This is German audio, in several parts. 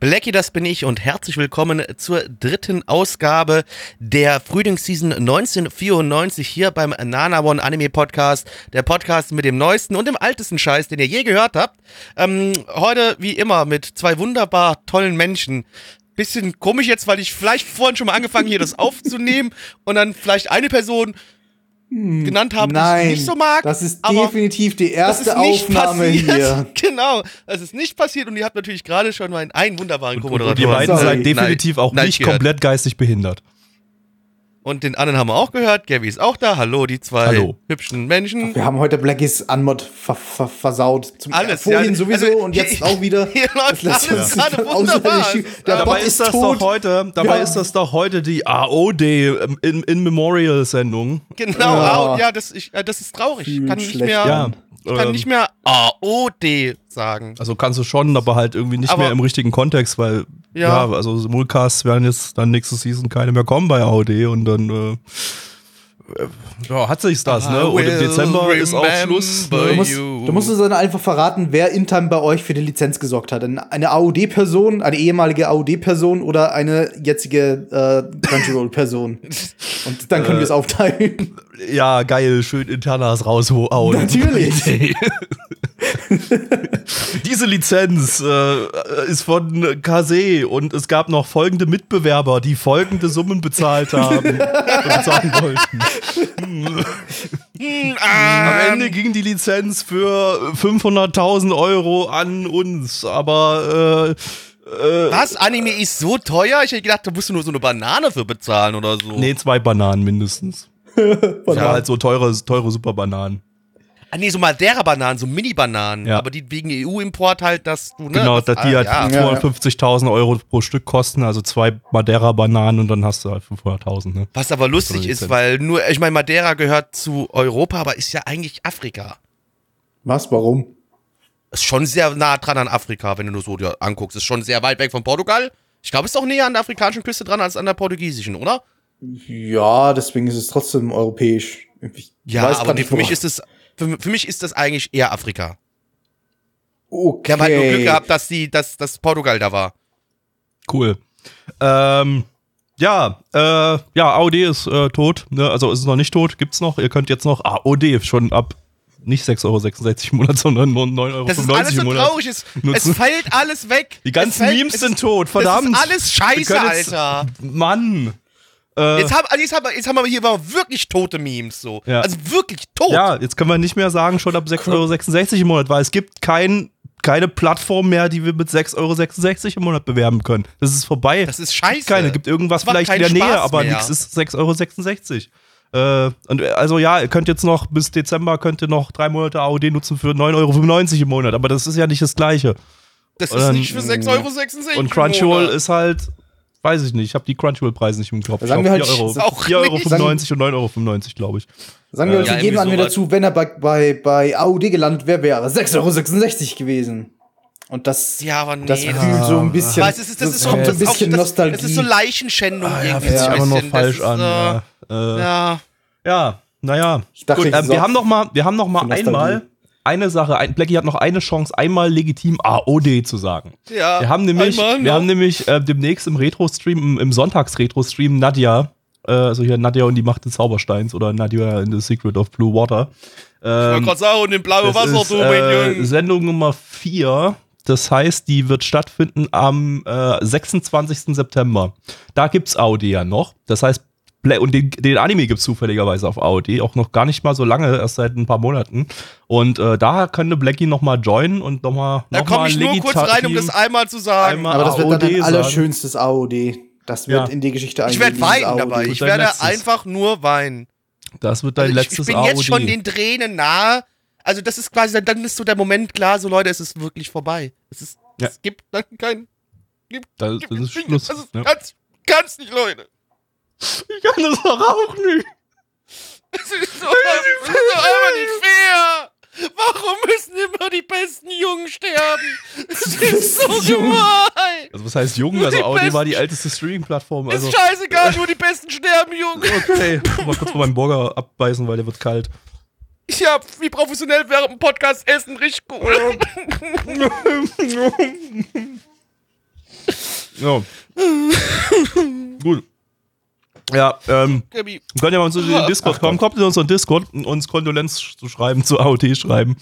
Blackie, das bin ich und herzlich willkommen zur dritten Ausgabe der Frühlingsseason 1994 hier beim Nana One Anime Podcast. Der Podcast mit dem neuesten und dem altesten Scheiß, den ihr je gehört habt. Ähm, heute, wie immer, mit zwei wunderbar tollen Menschen. Bisschen komisch jetzt, weil ich vielleicht vorhin schon mal angefangen hier das aufzunehmen und dann vielleicht eine Person genannt habe, Nein, die ich nicht so mag. das ist aber definitiv die das ist erste nicht Aufnahme passiert. hier. Genau, das ist nicht passiert und ihr habt natürlich gerade schon meinen einen wunderbaren Co-Moderator. Und ihr beiden Sorry. seid definitiv auch Nein, nicht komplett geistig behindert. Und den anderen haben wir auch gehört. Gabby ist auch da. Hallo, die zwei Hallo. hübschen Menschen. Wir haben heute Blackies Anmod ver ver versaut. Zum, Alles, Vorhin ja. sowieso Also, und jetzt hier- auch wieder. hier läuft Das alles gerade wunderbar. der- Der Dabei Bot ist tot. heute, dabei Ja. ist das doch heute die AOD in, in Memorial Sendung. Genau, Ja. ja, das, ich, äh, das ist traurig. Ich Fühlt kann nicht mehr, ich kann ähm, nicht mehr AOD sagen. Also kannst du schon, aber halt irgendwie nicht Aber- mehr im richtigen Kontext, weil Ja. ja, also Simulcasts werden jetzt dann nächste Season keine mehr kommen bei AOD und dann äh, äh, ja, hat sich's das, ne? Und im Dezember ist auch Schluss. remember Du Ne? musst, du musst uns dann einfach verraten, wer intern bei euch für die Lizenz gesorgt hat. Eine- AOD-Person, eine ehemalige AOD-Person oder eine jetzige äh, Crunchyroll-Person. Und dann können wir es aufteilen. Ja, geil, schön Internas raushauen. Natürlich. Diese Lizenz äh, ist von Kase und es gab noch folgende Mitbewerber, die folgende Summen bezahlt haben bezahlen wollten. Hm, Am ah, Ende ging die Lizenz für 500.000 Euro an uns, aber äh, was? Anime ist so teuer? Ich hätte gedacht, da musst du nur so eine Banane für bezahlen oder so. nee, zwei Bananen mindestens. Ja, halt so teure, teure Superbananen. Ah, nee, so Madeira-Bananen, so Mini-Bananen. Ja. Aber die wegen EU-Import halt, dass du, ne? Genau, das, dass die halt ah, ja. Ja, ja. 250.000 Euro pro Stück kosten, also zwei Madeira-Bananen und dann hast du halt 500.000, ne? Was aber lustig ist, weil nur, ich meine, Madeira gehört zu Europa, aber ist ja eigentlich Afrika. Was? Warum? Ist schon sehr nah dran an Afrika, wenn du nur so dir anguckst. Ist schon sehr weit weg von Portugal. Ich glaube, ist auch näher an der afrikanischen Küste dran als an der portugiesischen, oder? Ja, deswegen ist es trotzdem europäisch. Ich Ja, aber nee, nicht, für mich ist es, für, für mich ist das eigentlich eher Afrika. Okay. Wir haben halt nur Glück gehabt, dass die, dass, dass Portugal da war. Cool. Ähm, ja, äh, ja, AOD ist äh, tot, ne? also ist es noch nicht tot, gibt's noch. Ihr könnt jetzt noch AOD schon ab nicht 6,66 Euro im Monat, sondern nur 9,95 Euro Das ist alles so im Monat. traurig. Es, es fällt alles weg. Die ganzen fällt, Memes es sind tot, verdammt. Das ist alles scheiße, jetzt- Alter. Mann. Äh, Jetzt, hab, also jetzt, haben wir, jetzt haben wir hier wirklich tote Memes so. Ja. Also wirklich tot. ja, jetzt können wir nicht mehr sagen, schon ab 6,66 Euro im Monat, weil es gibt kein, keine Plattform mehr, die wir mit 6,66 Euro im Monat bewerben können. Das ist vorbei. Das ist scheiße. keine. Gibt irgendwas vielleicht in der keinen Nähe, Spaß aber mehr. nichts ist 6,66 Euro. Äh, und also ja, ihr könnt jetzt noch bis Dezember könnt ihr noch drei Monate AOD nutzen für 9,95 Euro im Monat, aber das ist ja nicht das gleiche. Das Oder- ist nicht für 6,66 Euro. Und Crunchyroll ist halt, weiß ich nicht, ich habe die Crunchyroll-Preise nicht im Kopf. Sagen wir halt, Euro. ist auch 4,95 Euro und 9,95 Euro, glaube ich. Sagen wir Ja, uns, irgendwie jeden an mir dazu, wenn er bei, bei, bei AUD gelandet wäre, wäre er 6,66 Euro gewesen. Und das, Ja, aber nee. das fühlt so ein bisschen. Weißt, das, ist, das, ist kommt so ein das bisschen das, Nostalgie. Das ist so Leichenschändung Ah, ja, irgendwie. fühlt so sich ein einfach nur bisschen. falsch an. Ist, Ja, äh, äh, ja. ja naja. Ich dachte, Gut, ähm, ist wir haben noch mal, wir haben noch mal einmal eine Sache. Ein, Blackie hat noch eine Chance, einmal legitim AOD zu sagen. ja. Wir haben nämlich, einmal wir haben nämlich äh, demnächst im Retro-Stream, im, im Sonntags-Retro-Stream Nadja, äh, also hier Nadja und die Macht des Zaubersteins oder Nadja in the Secret of Blue Water. Ich wollte Ähm, gerade sagen, und in blaue das Wasser, ist, du, mein äh, Junge. Sendung Nummer 4. Das heißt, die wird stattfinden am äh, 26. September. Da gibt's AOD ja noch. Das heißt, und den, den Anime gibt's zufälligerweise auf AOD, auch noch gar nicht mal so lange, erst seit ein paar Monaten. Und äh, da könnte Blackie noch mal joinen und noch mal Da noch komme ich nur kurz rein, um das einmal zu sagen. Einmal Aber das wird dann AOD ein sagen. allerschönstes AOD. Das wird Ja. in die Geschichte ich werde eingehen, weinen AOD. dabei. Ich dein werde letztes. einfach nur weinen. Das wird dein Also ich, letztes ich bin AOD. jetzt schon den Tränen nahe, Also das ist quasi, dann, ist so der Moment klar, so Leute, es ist wirklich vorbei. Es, ist, Ja. es gibt dann kein... Gibt das ist nicht- Schluss. Also, ja. ganz, ganz nicht, Leute. Ich kann das doch auch nicht. Es ist so, das ist so aber nicht fair. Warum müssen immer die besten Jungen sterben? Es ist so Jungen. gemein. Also was heißt jung? Nur Also Audi war die älteste Streaming-Plattform. Also ist scheißegal, nur die besten sterben, Jungen. okay, mal kurz mal meinen Burger abbeißen, weil der wird kalt. Ich hab wie professionell während dem Podcast essen richtig cool. Ja. Gut. Ja, ähm, Gabi, könnt ihr mal zu den Discord kommen. Kommt in unseren Discord und uns Kondolenz zu schreiben, zu AOT schreiben.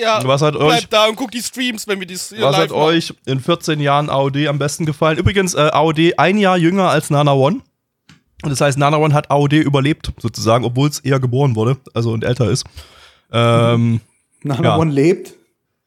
ja, Was hat euch- bleib da und guck die Streams, wenn wir das hier Was hat euch in 14 Jahren AOD am besten gefallen? Übrigens, äh, AOD ein Jahr jünger als Nana One. Und das heißt, Nana One hat AOD überlebt, sozusagen, obwohl es eher geboren wurde, also und älter ist. Ähm, Nana Ja. One lebt.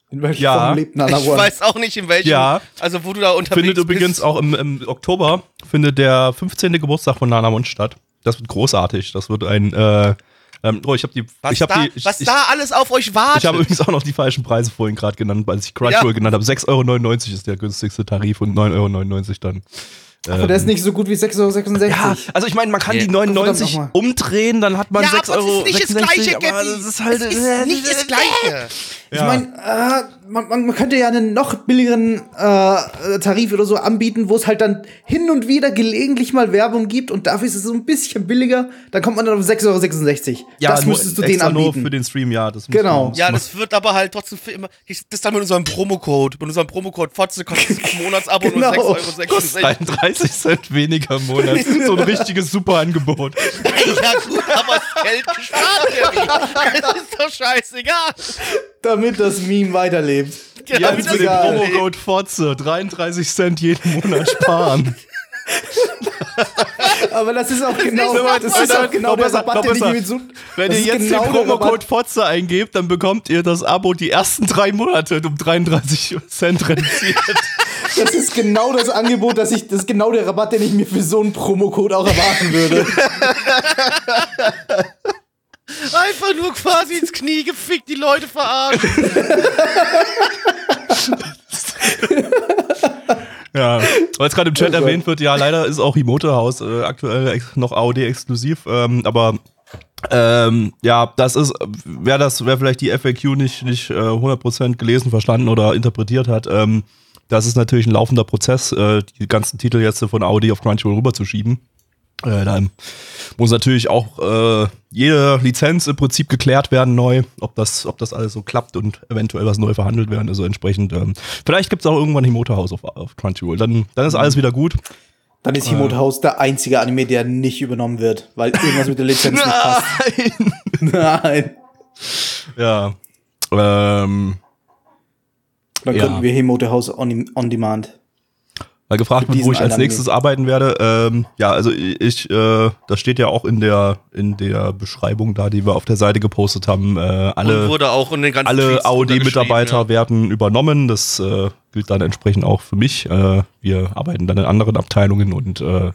In welcher Ja. Form lebt Nana Ich One? weiß auch nicht, in welchem, Ja. also wo du da unterwegs findet übrigens bist. auch im, im Oktober findet der 15. Geburtstag von Nana One statt. Das wird großartig. Das wird ein. Äh, ähm, oh, ich habe die. was, ich habe da, die. Ich, was ich, da alles auf euch wartet. ich habe übrigens auch noch die falschen Preise vorhin gerade genannt, weil ich Crunchyroll Ja. genannt habe. 6,99 Euro ist der günstigste Tarif und 9,99 Euro dann. Aber der ist nicht so gut wie 6,66 Euro. Ja, also ich meine, man kann Nee. die 99 Verdammt umdrehen, dann hat man ja, 6 aber Euro. es ist nicht das 66, Gleiche, aber Gabi. das ist halt es ist nicht das Gleiche. Ich meine, äh, man, man, könnte ja einen noch billigeren äh, Tarif oder so anbieten, wo es halt dann hin und wieder gelegentlich mal Werbung gibt und dafür ist es so ein bisschen billiger. Dann kommt man dann auf 6,66 Euro. das nur müsstest du denen extra nur anbieten. für den Stream, ja. Das Genau. man- Ja, das wird aber halt trotzdem für immer. Das dann mit unserem Promocode. Mit unserem Promocode Fotze kostet das Monatsabo Genau. nur 6,66 Euro. 31 Cent weniger im Monat. So ein richtiges Super-Angebot. ja, gut, aber das Geld gespart. Das ist doch scheißegal. damit das Meme weiterlebt. Ja, Ganz wie Jetzt das mit dem. Promocode Fotze 33 Cent jeden Monat sparen. Aber das ist auch genau, nicht so das ist auch genau der besser, Rabatt, den ich mir so. Wenn das ihr ist jetzt genau den Promocode. Fotze eingebt, dann bekommt ihr das Abo die ersten drei Monate um 33 Cent reduziert. Das ist genau das Angebot, das ich, das ist genau der Rabatt, den ich mir für so einen Promocode auch erwarten würde. Einfach nur quasi ins Knie gefickt, die Leute verarschen. Ja, weil es gerade im Chat Oh erwähnt wird, ja, leider ist auch Himoto House äh, aktuell noch AOD exklusiv, ähm, aber ähm, ja, das ist, wer das, wer vielleicht die FAQ nicht, nicht äh, 100% gelesen, verstanden oder interpretiert hat, ähm, das ist natürlich ein laufender Prozess, äh, die ganzen Titel jetzt von AOD auf Crunchyroll rüberzuschieben. Äh, dann muss natürlich auch äh, jede Lizenz im Prinzip geklärt werden neu, ob das, ob das alles so klappt und eventuell was neu verhandelt werden. Also entsprechend, ähm, vielleicht gibt es auch irgendwann Himoto House auf, auf Crunchyroll. Dann, dann ist alles wieder gut. Dann ist Himoto House der einzige Anime, der nicht übernommen wird, weil irgendwas mit der Lizenz nicht passt. Nein. Ja. Ähm, Dann Ja. könnten wir Himoto House on, on Demand. Weil gefragt wird, wo ich als nächstes arbeiten werde. Ähm, ja, also ich, äh, das steht ja auch in der in der Beschreibung da, die wir auf der Seite gepostet haben. Äh, alle Und wurde auch in den ganzen alle AOD-Mitarbeiter runtergeschrieben, werden übernommen. Das äh, gilt dann entsprechend auch für mich. Äh, wir arbeiten dann in anderen Abteilungen und äh,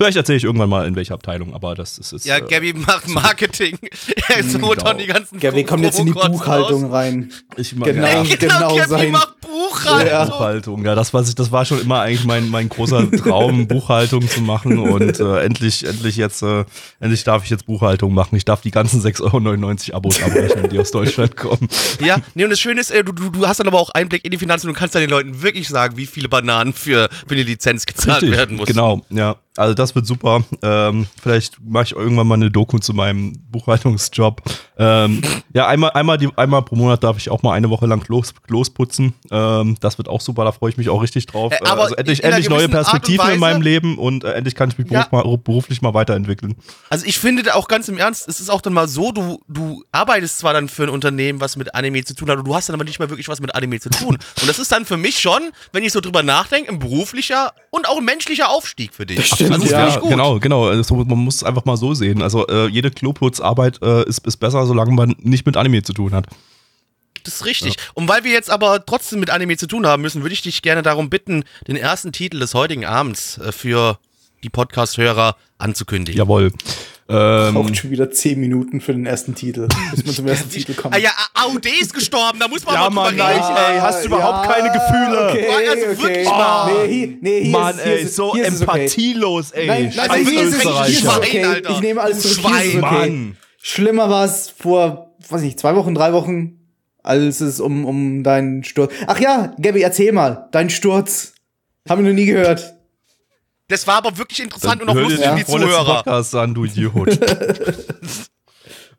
vielleicht erzähle ich irgendwann mal in welcher Abteilung, aber das ist jetzt. Ja, äh, Gabi macht Marketing. er ist Genau. runter die ganzen wir kommen jetzt in die Buchhaltung raus. rein. ich mag- Genau. Ja. genau Gabi sein. macht Buchhaltung. Ja. Buchhaltung, ja, das, ich, das war schon immer eigentlich mein, mein großer Traum, Buchhaltung zu machen und äh, endlich, endlich jetzt, äh, endlich darf ich jetzt Buchhaltung machen. Ich darf die ganzen 6,99 Euro Abos abrechnen, die aus Deutschland kommen. Ja, nee, und das Schöne ist, äh, du, du, du hast dann aber auch Einblick in die Finanzen und kannst dann den Leuten wirklich sagen, wie viele Bananen für, für die Lizenz gezahlt werden muss. Genau, ja. Also das wird super. Ähm, vielleicht mache ich irgendwann mal eine Doku zu meinem Buchhaltungsjob. Ähm, ja, einmal, einmal, die, einmal pro Monat darf ich auch mal eine Woche lang los, losputzen. Ähm, das wird auch super, da freue ich mich auch richtig drauf. Äh, Äh, also endlich, in endlich neue Perspektiven in Weise- meinem Leben und äh, endlich kann ich mich beruf, Ja. mal, beruflich mal weiterentwickeln. Also ich finde auch ganz im Ernst, es ist auch dann mal so, du, du arbeitest zwar dann für ein Unternehmen, was mit Anime zu tun hat, und du hast dann aber nicht mehr wirklich was mit Anime zu tun. Und das ist dann für mich schon, wenn ich so drüber nachdenke, ein beruflicher und auch ein menschlicher Aufstieg für dich. Das stimmt, also, das ja. finde ich gut. genau, genau. Also, man muss es einfach mal so sehen. Also äh, jede Kloputzarbeit äh, ist, ist besser, solange man nicht mit Anime zu tun hat. Das ist richtig. Und weil wir jetzt aber trotzdem mit Anime zu tun haben müssen, würde ich dich gerne darum bitten, den ersten Titel des heutigen Abends äh, für die Podcast-Hörer anzukündigen. Jawohl. Ähm, Braucht schon wieder 10 Minuten für den ersten Titel, bis man zum ersten Titel kommt. Ah ja, AOD ist gestorben, da muss man Ja, mal Mann, drüber reden. nein, ey, hast du überhaupt keine Gefühle? Okay, Also okay. wirklich Oh, mal. Nee, hier, nee, hier Mann, ist, hier ey, ist, so hier ist es okay. empathielos, ey. Nein, Scheiß nein, hier ist es, hier ist es okay. Ich nehme alles zurück. Schwein. okay. Mann. Schlimmer war es vor, weiß nicht, zwei Wochen, drei Wochen, als es um, um deinen Sturz. Ach ja, Gabby, erzähl mal, dein Sturz. Haben wir noch nie gehört. Das war aber wirklich interessant und auch lustig für die Zuhörer. Podcast an, du Idiot.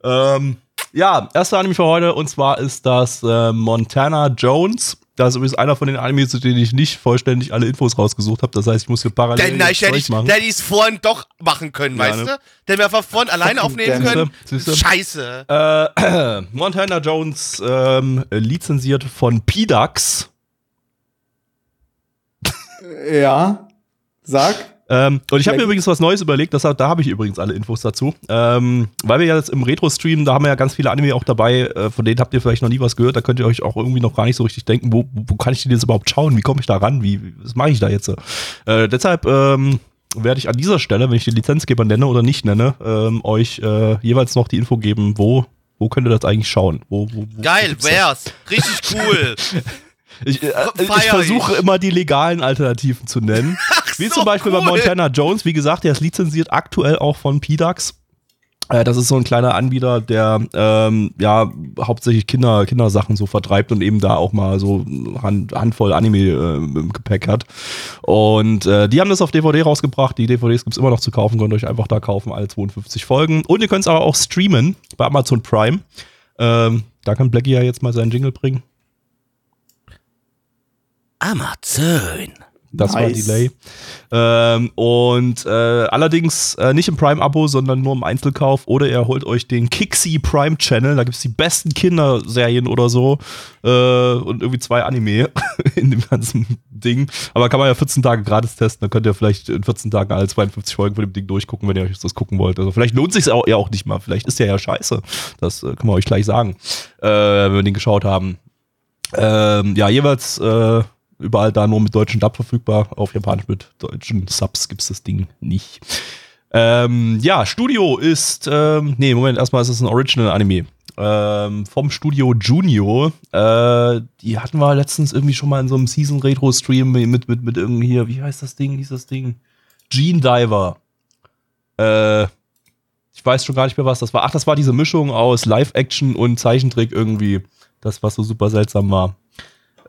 ähm, ja, erster Anime für heute und zwar ist das äh, Montana Jones. Das ist übrigens einer von den Animes, zu denen ich nicht vollständig alle Infos rausgesucht habe. Das heißt, ich muss hier parallel Denn ich hätte Zeug ich, machen. hätte ich es vorhin doch machen können, Ja, weißt ne? du? Denn wir einfach vorhin alleine aufnehmen können. siehste. Scheiße. Äh, Montana Jones ähm, lizenziert von PDAX. Ja. Sag. Ähm, und ich habe mir übrigens was Neues überlegt, das, da habe ich übrigens alle Infos dazu. Ähm, weil wir ja jetzt im Retro-Stream, da haben wir ja ganz viele Anime auch dabei, äh, von denen habt ihr vielleicht noch nie was gehört, da könnt ihr euch auch irgendwie noch gar nicht so richtig denken, wo, wo kann ich die jetzt überhaupt schauen, wie komme ich da ran, wie, was mache ich da jetzt? Äh, deshalb ähm, werde ich an dieser Stelle, wenn ich den Lizenzgeber nenne oder nicht nenne, ähm, euch äh, jeweils noch die Info geben, wo, wo könnt ihr das eigentlich schauen? Wo, wo, wo Geil, das? wär's. Richtig cool. Ich, äh, ich versuche immer die legalen Alternativen zu nennen. Wie so, zum Beispiel bei cool. Montana Jones. Wie gesagt, der ist lizenziert aktuell auch von PDAX. Äh, Das ist so ein kleiner Anbieter, der ähm, ja hauptsächlich Kinder, Kindersachen so vertreibt und eben da auch mal so Hand, Handvoll Anime äh, im Gepäck hat. Und äh, die haben das auf DVD rausgebracht. Die DVDs gibt's immer noch zu kaufen, könnt ihr euch einfach da kaufen, alle 52 Folgen. Und ihr könnt es aber auch streamen bei Amazon Prime. Ähm, da kann Blackie ja jetzt mal seinen Jingle bringen. Amazon. Das war Nice. Delay. Ähm, und äh, allerdings äh, nicht im Prime-Abo, sondern nur im Einzelkauf. Oder ihr holt euch den Kixi Prime Channel. Da gibt's die besten Kinderserien oder so. Äh, und irgendwie zwei Anime in dem ganzen Ding. Aber kann man ja 14 Tage gratis testen. Dann könnt ihr vielleicht in 14 Tagen alle 52 Folgen von dem Ding durchgucken, wenn ihr euch das gucken wollt. Also vielleicht lohnt sich auch, ja auch nicht mal. Vielleicht ist der ja scheiße. Das äh, können wir euch gleich sagen, äh, wenn wir den geschaut haben. Ähm, ja, jeweils äh, überall da nur mit deutschen Dub verfügbar. Auf Japanisch mit deutschen Subs gibt's das Ding nicht. Ähm, ja, Studio ist, ähm, nee, Moment, erstmal ist es ein Original-Anime. Ähm, vom Studio Junio. Äh, die hatten wir letztens irgendwie schon mal in so einem Season-Retro-Stream mit, mit, mit irgendwie hier, wie heißt das Ding, hieß das Ding? Gene Diver. Äh, ich weiß schon gar nicht mehr, was das war. Ach, das war diese Mischung aus Live-Action und Zeichentrick irgendwie. Das, was so super seltsam war.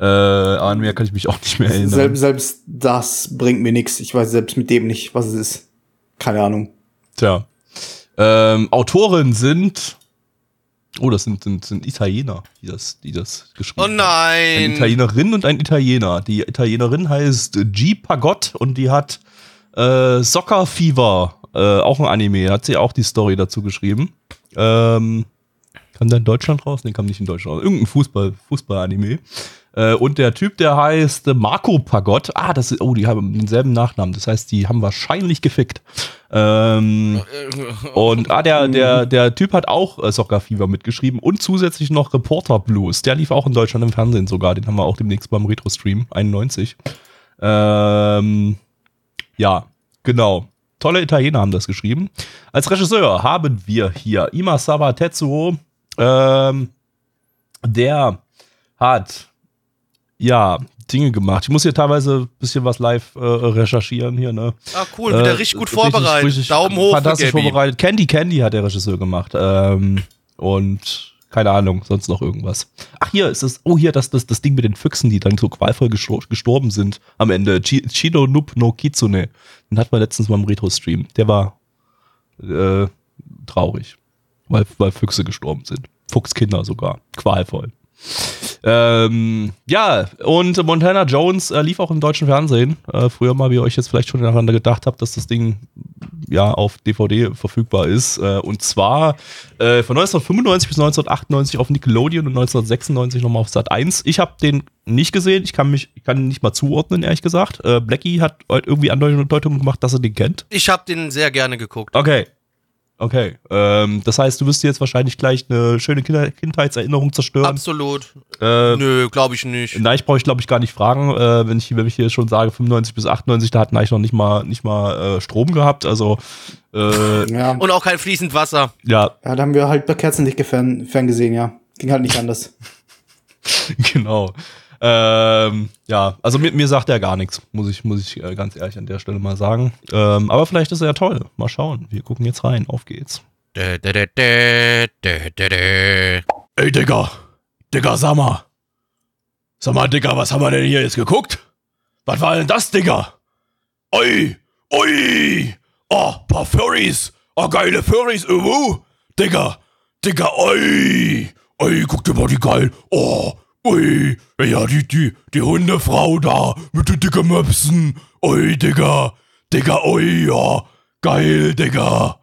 Äh, an mehr kann ich mich auch nicht mehr erinnern. Selbst, selbst das bringt mir nichts. Ich weiß selbst mit dem nicht, was es ist. Keine Ahnung. Tja. Ähm, Autoren sind. Oh, das sind, sind, sind Italiener, die das, die das geschrieben Oh haben. Eine nein. Italienerin und ein Italiener. Die Italienerin heißt G. Pagott und die hat äh, Soccer Fever, äh, auch ein Anime, hat sie auch die Story dazu geschrieben. Ähm, kam der in Deutschland raus? Nee, kam nicht in Deutschland raus. Irgendein Fußball, Fußball-Anime. Äh, und der Typ, der heißt äh, Marco Pagott. Ah, das ist, oh, die haben denselben Nachnamen. Das heißt, die haben wahrscheinlich gefickt. Ähm, und ah, der, der, der Typ hat auch äh, Soccer Fever mitgeschrieben und zusätzlich noch Reporter Blues. Der lief auch in Deutschland im Fernsehen sogar. Den haben wir auch demnächst beim Retro-Stream 91. Ähm, ja, genau. Tolle Italiener haben das geschrieben. Als Regisseur haben wir hier Imasawa Tetsuo. Ähm, der hat ja Dinge gemacht. Ich muss hier teilweise ein bisschen was live äh, recherchieren hier, ne? Ah, cool, wieder Äh, richtig gut vorbereitet. Daumen hoch Fantastisch vorbereitet. Candy Candy hat der Regisseur gemacht. Ähm, und keine Ahnung, sonst noch irgendwas. Ach, hier ist es. Oh, hier, das, das, das Ding mit den Füchsen, die dann so qualvoll gestor gestorben sind am Ende. Chi Chido Noob no Kitsune. Den hatten wir letztens mal im Retro-Stream. Der war äh, traurig, weil, weil Füchse gestorben sind. Fuchskinder sogar. Qualvoll. Ähm, ja, und Montana Jones äh, lief auch im deutschen Fernsehen. Äh, früher mal, wie ihr euch jetzt vielleicht schon daran gedacht habt, dass das Ding ja auf DVD verfügbar ist. Äh, und zwar äh, von 1995 bis 1998 auf Nickelodeon und 1996 nochmal auf Sat 1. Ich habe den nicht gesehen. Ich kann mich, ich kann ihn nicht mal zuordnen, ehrlich gesagt. Äh, Blackie hat heute irgendwie Andeutungen gemacht, dass er den kennt. Ich habe den sehr gerne geguckt. Okay. Okay, ähm, das heißt, du wirst dir jetzt wahrscheinlich gleich eine schöne Kinder Kindheitserinnerung zerstören. Absolut. Äh, Nö, glaube ich nicht. Nein, ich brauche ich glaube ich gar nicht fragen, äh, wenn ich wenn ich hier schon sage 95 bis 98, da hatten eigentlich noch nicht mal nicht mal äh, Strom gehabt, also äh, Ja. Und auch kein fließend Wasser. ja, ja, da haben wir halt bei Kerzenlicht fern, ferngesehen, ja. Ging halt nicht anders. genau. Ähm, ja, also mir, mir sagt er gar nichts, muss ich, muss ich äh, ganz ehrlich an der Stelle mal sagen. Ähm, aber vielleicht ist er ja toll. Mal schauen. Wir gucken jetzt rein. Auf geht's. Ey, Digga. Digga, sag mal. Sag mal, Digga, was haben wir denn hier jetzt geguckt? Was war denn das, Digga? Oi, oi. Oh, paar Furries. Oh, geile Furries. Uh, Digga, Digga, oi. Oi, guck dir mal die geil. Oh, ui. Ja, die, die, die Hundefrau da mit den dicken Möpsen. Oi, Digga. Digga, oi, ja. Geil, Digga.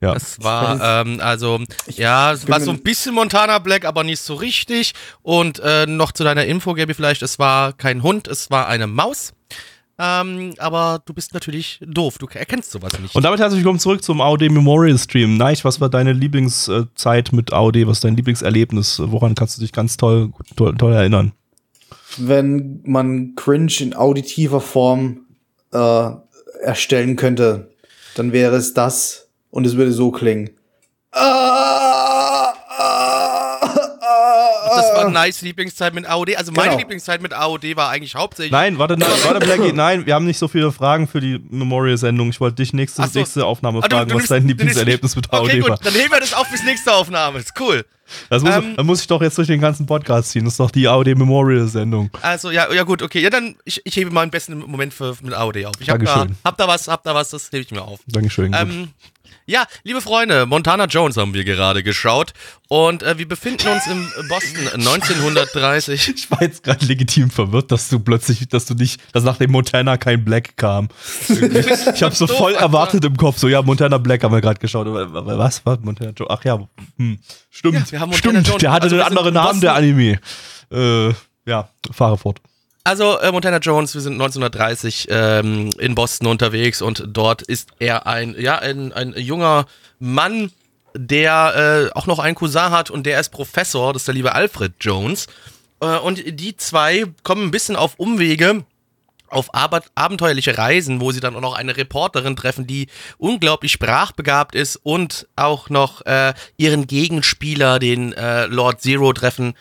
Ja. Das war, ähm, also, ja, es war so ein bisschen Montana Black, aber nicht so richtig. Und äh, noch zu deiner Info, Gaby, vielleicht, es war kein Hund, es war eine Maus. Ähm, aber du bist natürlich doof, du erkennst sowas nicht. Und damit herzlich willkommen zurück zum AOD Memorial Stream. Neich, was war deine Lieblingszeit mit AOD? Was ist dein Lieblingserlebnis? Woran kannst du dich ganz toll, toll, toll erinnern? Wenn man Cringe in auditiver Form äh, erstellen könnte, dann wäre es das und es würde so klingen. Ah, das war nice Lieblingszeit mit AOD. Also meine Genau. Lieblingszeit mit AOD war eigentlich hauptsächlich. Nein, warte, nein, warte, Blackie, nein, wir haben nicht so viele Fragen für die Memorial-Sendung. Ich wollte dich nächste, so. nächste Aufnahme Ah, du- fragen, du was nimmst- dein Lieblingserlebnis mit AOD Okay, war. gut, dann heben wir das auf bis nächste Aufnahme. Ist cool. Das muss, Ähm, dann muss ich doch jetzt durch den ganzen Podcast ziehen. Das ist doch die AOD Memorial-Sendung. Also, ja, ja gut, okay. Ja, dann, ich, ich hebe meinen besten Moment für, mit AOD auf. Ich hab da, hab da was, hab da was, das hebe ich mir auf. Dankeschön. Ähm, ja, liebe Freunde, Montana Jones haben wir gerade geschaut und äh, wir befinden uns in Boston 1930. Ich war jetzt gerade legitim verwirrt, dass du plötzlich, dass du nicht, dass nach dem Montana kein Black kam. Ich habe so voll erwartet im Kopf, so ja, Montana Black haben wir gerade geschaut. Aber, was war Montana Jones? Ach ja, hm, stimmt, Ja, wir haben Montana stimmt. Jones. Der hatte Also einen anderen Namen, der. Anime. Äh, ja, fahre fort. Also äh, Montana Jones, wir sind 1930 ähm, in Boston unterwegs und dort ist er ein, ja, ein, ein junger Mann, der äh, auch noch einen Cousin hat und der ist Professor, das ist der liebe Alfred Jones. Äh, und die zwei kommen ein bisschen auf Umwege auf Ab abenteuerliche Reisen, wo sie dann auch noch eine Reporterin treffen, die unglaublich sprachbegabt ist und auch noch äh, ihren Gegenspieler, den äh, Lord Zero, treffen.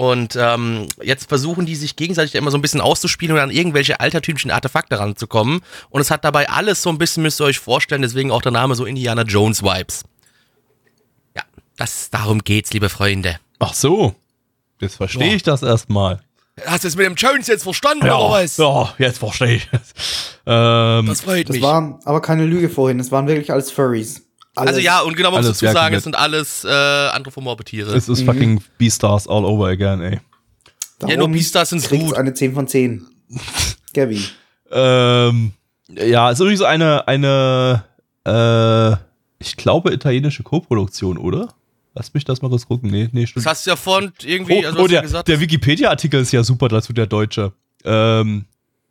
Und ähm, jetzt versuchen die sich gegenseitig immer so ein bisschen auszuspielen und an irgendwelche altertümlichen Artefakte ranzukommen. Und es hat dabei alles so ein bisschen, müsst ihr euch vorstellen, deswegen auch der Name so Indiana Jones Vibes. Ja, das, darum geht's, liebe Freunde. Ach so. Jetzt verstehe Ja. ich das erstmal. Hast du es mit dem Jones jetzt verstanden, Ja, oder was? ja, jetzt verstehe ich es. Ähm, Das freut Das mich. war aber keine Lüge vorhin. Es waren wirklich alles Furries. Alles. Also ja, und genau muss Alles dazu sagen, es sind alles äh, anthropomorphe Tiere. es ist fucking Beastars all over again, ey. Darum ja, nur Beastars sind gut. eine 10 von 10. Gabby. Ähm, ja, ist übrigens eine, eine, äh, ich glaube, italienische Co-Produktion, oder? Lass mich das mal kurz gucken. Nee, nee, Das stimmt. hast du ja vorhin irgendwie, oh, also oh, hast du der, gesagt, der Wikipedia-Artikel ist ja super dazu, der Deutsche. Ähm,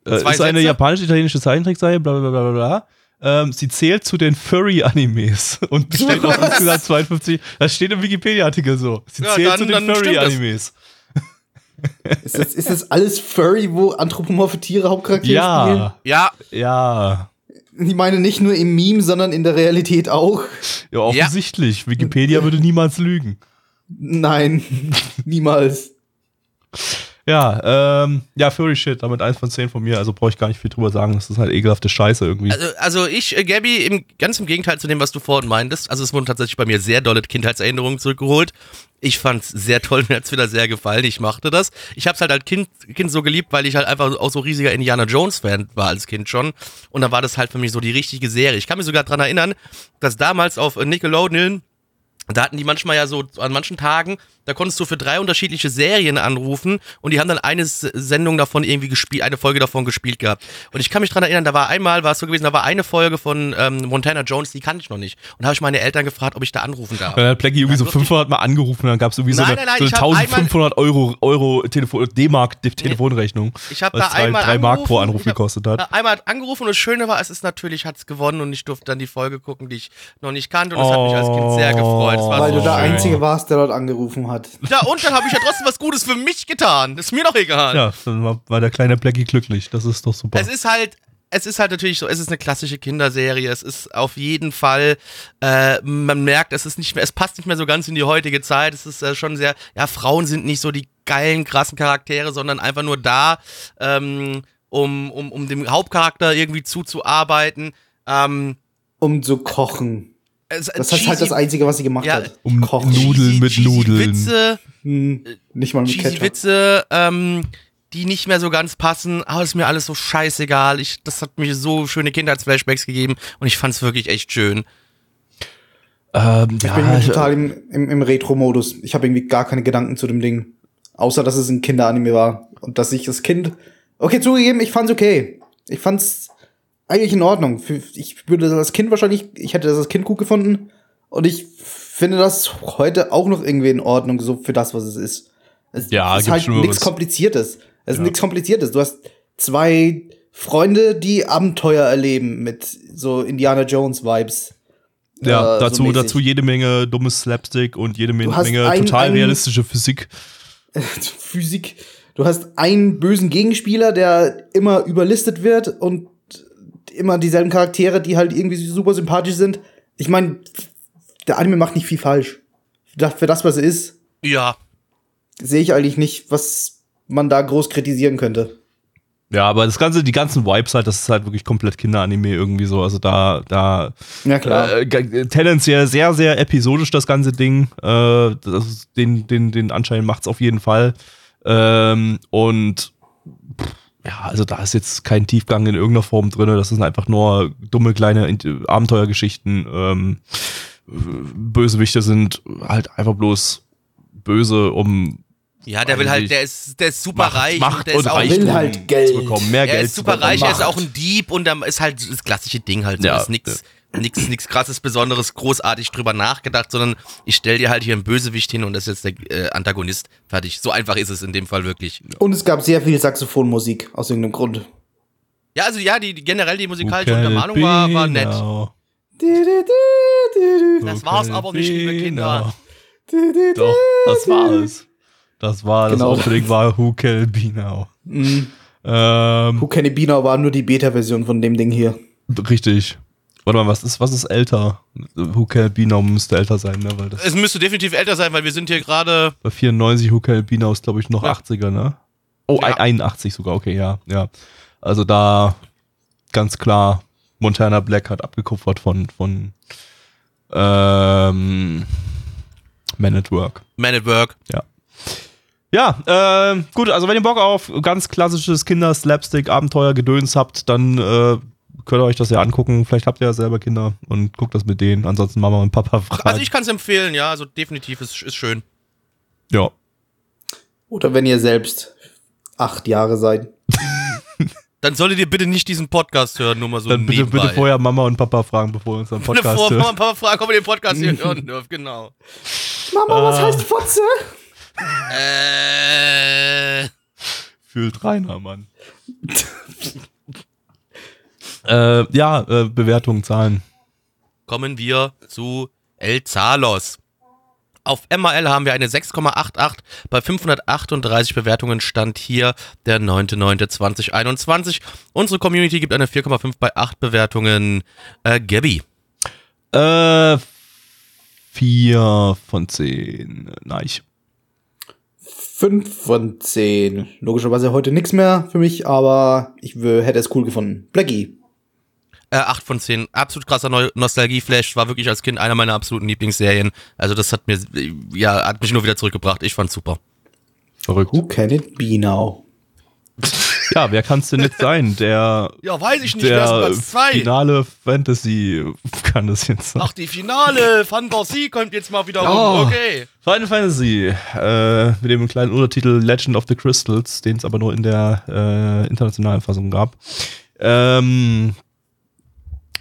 äh, ist eine japanisch-italienische Zeichentrickserie, bla bla bla bla bla. Ähm, sie zählt zu den Furry-Animes und besteht aus insgesamt 52. Das steht im Wikipedia-Artikel so. Sie Ja, zählt dann- zu den. Furry-Animes. Ist das, ist das alles Furry, wo anthropomorphe Tiere Hauptcharaktere Ja, ja, ja. spielen? Ich meine nicht nur im Meme, sondern in der Realität auch. Ja, offensichtlich. Wikipedia würde niemals lügen. Nein, niemals. Ja, ähm, ja, Furry Shit, damit eins von zehn von mir, also brauche ich gar nicht viel drüber sagen, das ist halt ekelhafte Scheiße irgendwie. also, also ich, äh, Gabby, im, ganz im Gegenteil zu dem, was du vorhin meintest, also es wurden tatsächlich bei mir sehr dolle Kindheitserinnerungen zurückgeholt. Ich fand's sehr toll, mir hat's wieder sehr gefallen, ich machte das. Ich hab's halt als Kind, kind so geliebt, weil ich halt einfach auch so riesiger Indiana Jones Fan war als Kind schon. Und dann war das halt für mich so die richtige Serie. Ich kann mich sogar dran erinnern, dass damals auf Nickelodeon Da hatten die manchmal ja so an manchen Tagen, da konntest du für drei unterschiedliche Serien anrufen und die haben dann eine Sendung davon irgendwie gespielt, eine Folge davon gespielt gehabt. Und ich kann mich dran erinnern, da war einmal, war es so gewesen, da war eine Folge von ähm, Montana Jones, die kannte ich noch nicht. Und da habe ich meine Eltern gefragt, ob ich da anrufen darf. Dann hat Blackie irgendwie so Dann durfte ich- 500 Mal angerufen und dann gab es irgendwie so Nein, eine, nein, nein, so eine hab 1500 Euro, Euro Telefon, D-Mark Telefonrechnung. Ich habe was da einmal drei Mark pro Anruf hab gekostet hat. Einmal angerufen und das Schöne war, es ist natürlich, hat's gewonnen und ich durfte dann die Folge gucken, die ich noch nicht kannte und das hat mich als Kind sehr gefreut. Das war Weil so du der schön. Einzige warst, der dort angerufen hat. Ja, und dann habe ich ja trotzdem was Gutes für mich getan. Das ist mir doch egal. Ja, dann war, war der kleine Blackie glücklich. Das ist doch super. Es ist halt, es ist halt natürlich so, es ist eine klassische Kinderserie. Es ist auf jeden Fall, äh, man merkt, es ist nicht mehr, es passt nicht mehr so ganz in die heutige Zeit. Es ist äh, schon sehr, ja, Frauen sind nicht so die geilen, krassen Charaktere, sondern einfach nur da, ähm, um, um, um dem Hauptcharakter irgendwie zuzuarbeiten. Ähm, Um zu kochen. Es, Das ist halt das Einzige, was sie gemacht Ja, hat. um Kochen. Nudeln mit Nudeln. Witze, Hm, nicht mal mit cheesy Ketchup. Witze, ähm, die nicht mehr so ganz passen, aber ist mir alles so scheißegal. Ich, das hat mir so schöne Kindheitsflashbacks gegeben und ich fand's wirklich echt schön. Ähm, Ich ja, bin ich- total im, im, im Retro-Modus. Ich habe irgendwie gar keine Gedanken zu dem Ding. Außer, dass es ein Kinderanime war. Und dass ich das Kind. Okay, zugegeben, ich fand's okay. Ich fand's eigentlich in Ordnung. Ich würde das als Kind wahrscheinlich, ich hätte das als Kind gut gefunden. Und ich finde das heute auch noch irgendwie in Ordnung, so für das, was es ist. Es Ja, ist halt nichts Kompliziertes. Es ist Ja. nichts Kompliziertes. Du hast zwei Freunde, die Abenteuer erleben mit so Indiana Jones Vibes. ja, äh, dazu, so dazu jede Menge dummes Slapstick und jede Menge, Menge ein- total ein- realistische Physik. Physik. Du hast einen bösen Gegenspieler, der immer überlistet wird und immer dieselben Charaktere, die halt irgendwie super sympathisch sind. Ich meine, der Anime macht nicht viel falsch. Für das, was er ist, Ja, sehe ich eigentlich nicht, was man da groß kritisieren könnte. Ja, aber das ganze, die ganzen Vibes halt, das ist halt wirklich komplett Kinderanime irgendwie so. Also da, da Ja, klar. Äh, tendenziell sehr, sehr episodisch das ganze Ding. Äh, das den, den, den Anschein macht's auf jeden Fall. Ähm, und pff, ja, also da ist jetzt kein Tiefgang in irgendeiner Form drin. Das sind einfach nur dumme kleine Abenteuergeschichten. Ähm, Bösewichte sind halt einfach bloß böse, um ja, der will halt, der ist, der ist super Macht, reich Macht der und ist auch, Will halt Geld. zu bekommen. Mehr er Geld ist super reich, er ist auch ein Dieb und dann ist halt das klassische Ding halt so. Ja, ist nix, nix, nix krasses, besonderes, großartig drüber nachgedacht, sondern ich stell dir halt hier einen Bösewicht hin und das ist jetzt der äh, Antagonist. Fertig. So einfach ist es in dem Fall wirklich. Und es gab sehr viel Saxophonmusik, aus irgendeinem Grund. Ja, also ja, die, die generell die musikalische it Untermalung war, war nett. Das war's aber nicht, liebe Kinder. Doch, das war es. Das war, Genau. das Opening war Who Can Be Now. Mhm. Ähm, Who Can Be Now war nur die Beta-Version von dem Ding hier. richtig. Warte mal, was ist, was ist älter? Who Can Now müsste älter sein, ne? Weil das Es müsste definitiv älter sein, weil wir sind hier gerade. bei 94 Who Can Now ist, glaube ich, noch Ja. 80er, ne? Oh, Ja. 81 sogar, okay, ja, ja. Also da ganz klar, Montana Black hat abgekupfert von, von ähm, Man at Work. Man at Work. Ja. Ja, ähm, gut, also wenn ihr Bock auf ganz klassisches Kinder-Slapstick-Abenteuer-Gedöns habt, dann äh, könnt ihr euch das ja angucken. Vielleicht habt ihr ja selber Kinder und guckt das mit denen. Ansonsten Mama und Papa fragen. Also ich kann es empfehlen, ja, also definitiv ist, ist schön. ja. Oder wenn ihr selbst acht Jahre seid. Dann solltet ihr bitte nicht diesen Podcast hören, nur mal so Dann bitte, nebenbei. bitte vorher Mama und Papa fragen, bevor ihr unseren Podcast Bevor hört. Mama und Papa fragen, ob ihr den Podcast hier hören dürft, genau. Mama, was heißt Fotze? Äh, Fühlt Rainer, Mann. äh, ja, äh, Bewertungen, Zahlen. kommen wir zu El Zalos. Auf MAL haben wir eine 6,88. Bei 538 Bewertungen stand hier der 9.9.2021. Unsere Community gibt eine 4,5 bei 8 Bewertungen. Äh, Gabby. Äh, vier von zehn. Nein. Fünf von zehn. Logischerweise heute nichts mehr für mich, aber ich hätte es cool gefunden. Blackie. Äh, 8 von 10. Absolut krasser Neu Nostalgie-Flash. War wirklich als Kind einer meiner absoluten Lieblingsserien. Also das hat mir, ja, hat mich nur wieder zurückgebracht. Ich fand's super. Verrückt. Who can it be now? Ja, wer kann es denn jetzt sein? Der, Ja, weiß ich nicht, wer ist der Platz 2? finale Fantasy kann das jetzt sein. Ach, die Finale Fantasie kommt jetzt mal wieder Oh. rum. Okay. Final Fantasy äh, mit dem kleinen Untertitel Legend of the Crystals, den es aber nur in der äh, internationalen Fassung gab. Ähm,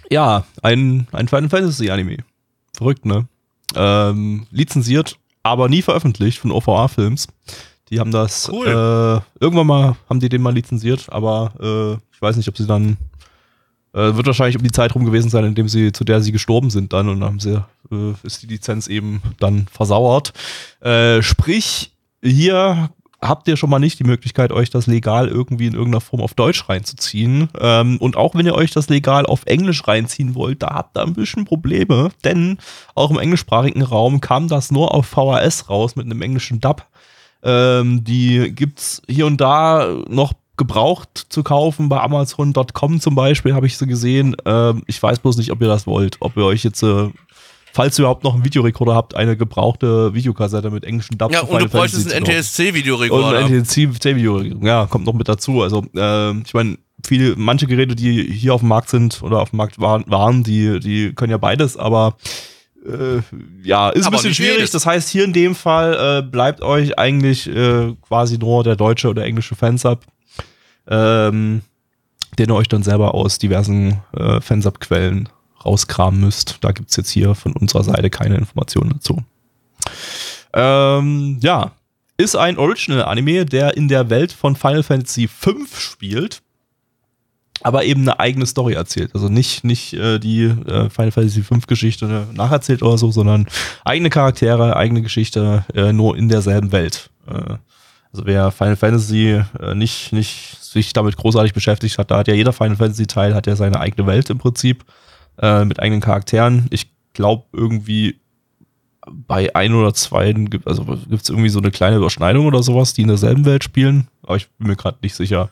ja, ein, ein Final Fantasy Anime. Verrückt, ne? Ähm, lizenziert, aber nie veröffentlicht von OVA Films. Die haben das Cool. äh, irgendwann mal haben die den mal lizenziert, aber äh, ich weiß nicht, ob sie dann äh, wird wahrscheinlich um die Zeit rum gewesen sein, in dem sie zu der sie gestorben sind dann und dann haben sie äh, ist die Lizenz eben dann versauert. Äh, sprich, hier habt ihr schon mal nicht die Möglichkeit, euch das legal irgendwie in irgendeiner Form auf Deutsch reinzuziehen. Ähm, und auch wenn ihr euch das legal auf Englisch reinziehen wollt, da habt ihr ein bisschen Probleme, denn auch im englischsprachigen Raum kam das nur auf VHS raus mit einem englischen Dub. Ähm, die gibt's hier und da noch gebraucht zu kaufen bei Amazon.com zum Beispiel, habe ich sie gesehen. Ähm, ich weiß bloß nicht, ob ihr das wollt, ob ihr euch jetzt äh, falls ihr überhaupt noch einen Videorekorder habt, eine gebrauchte Videokassette mit englischen Dub Ja, und du bräuchtest einen kaufen. Und NTSC-Videorekorder. ein NTSC-Video, ja, kommt noch mit dazu. Also, ähm, ich meine, viele, manche Geräte, die hier auf dem Markt sind oder auf dem Markt waren, waren die, die können ja beides, aber äh, ja, ist Aber ein bisschen schwierig. jedes. Das heißt, hier in dem Fall äh, bleibt euch eigentlich äh, quasi nur der deutsche oder englische Fansub, ähm, den ihr euch dann selber aus diversen äh, Fansub-Quellen rauskramen müsst. Da gibt's jetzt hier von unserer Seite keine Informationen dazu. Ähm, ja, ist ein Original-Anime, der in der Welt von Final Fantasy V spielt, aber eben eine eigene Story erzählt. Also nicht, nicht äh, die äh, Final Fantasy V-Geschichte nacherzählt oder so, sondern eigene Charaktere, eigene Geschichte, äh, nur in derselben Welt. Äh, also wer Final Fantasy äh, nicht, nicht sich damit großartig beschäftigt hat, da hat ja jeder Final Fantasy-Teil, hat ja seine eigene Welt im Prinzip, äh, mit eigenen Charakteren. Ich glaube irgendwie bei ein oder zwei, gibt- also gibt es irgendwie so eine kleine Überschneidung oder sowas, die in derselben Welt spielen. Aber ich bin mir gerade nicht sicher.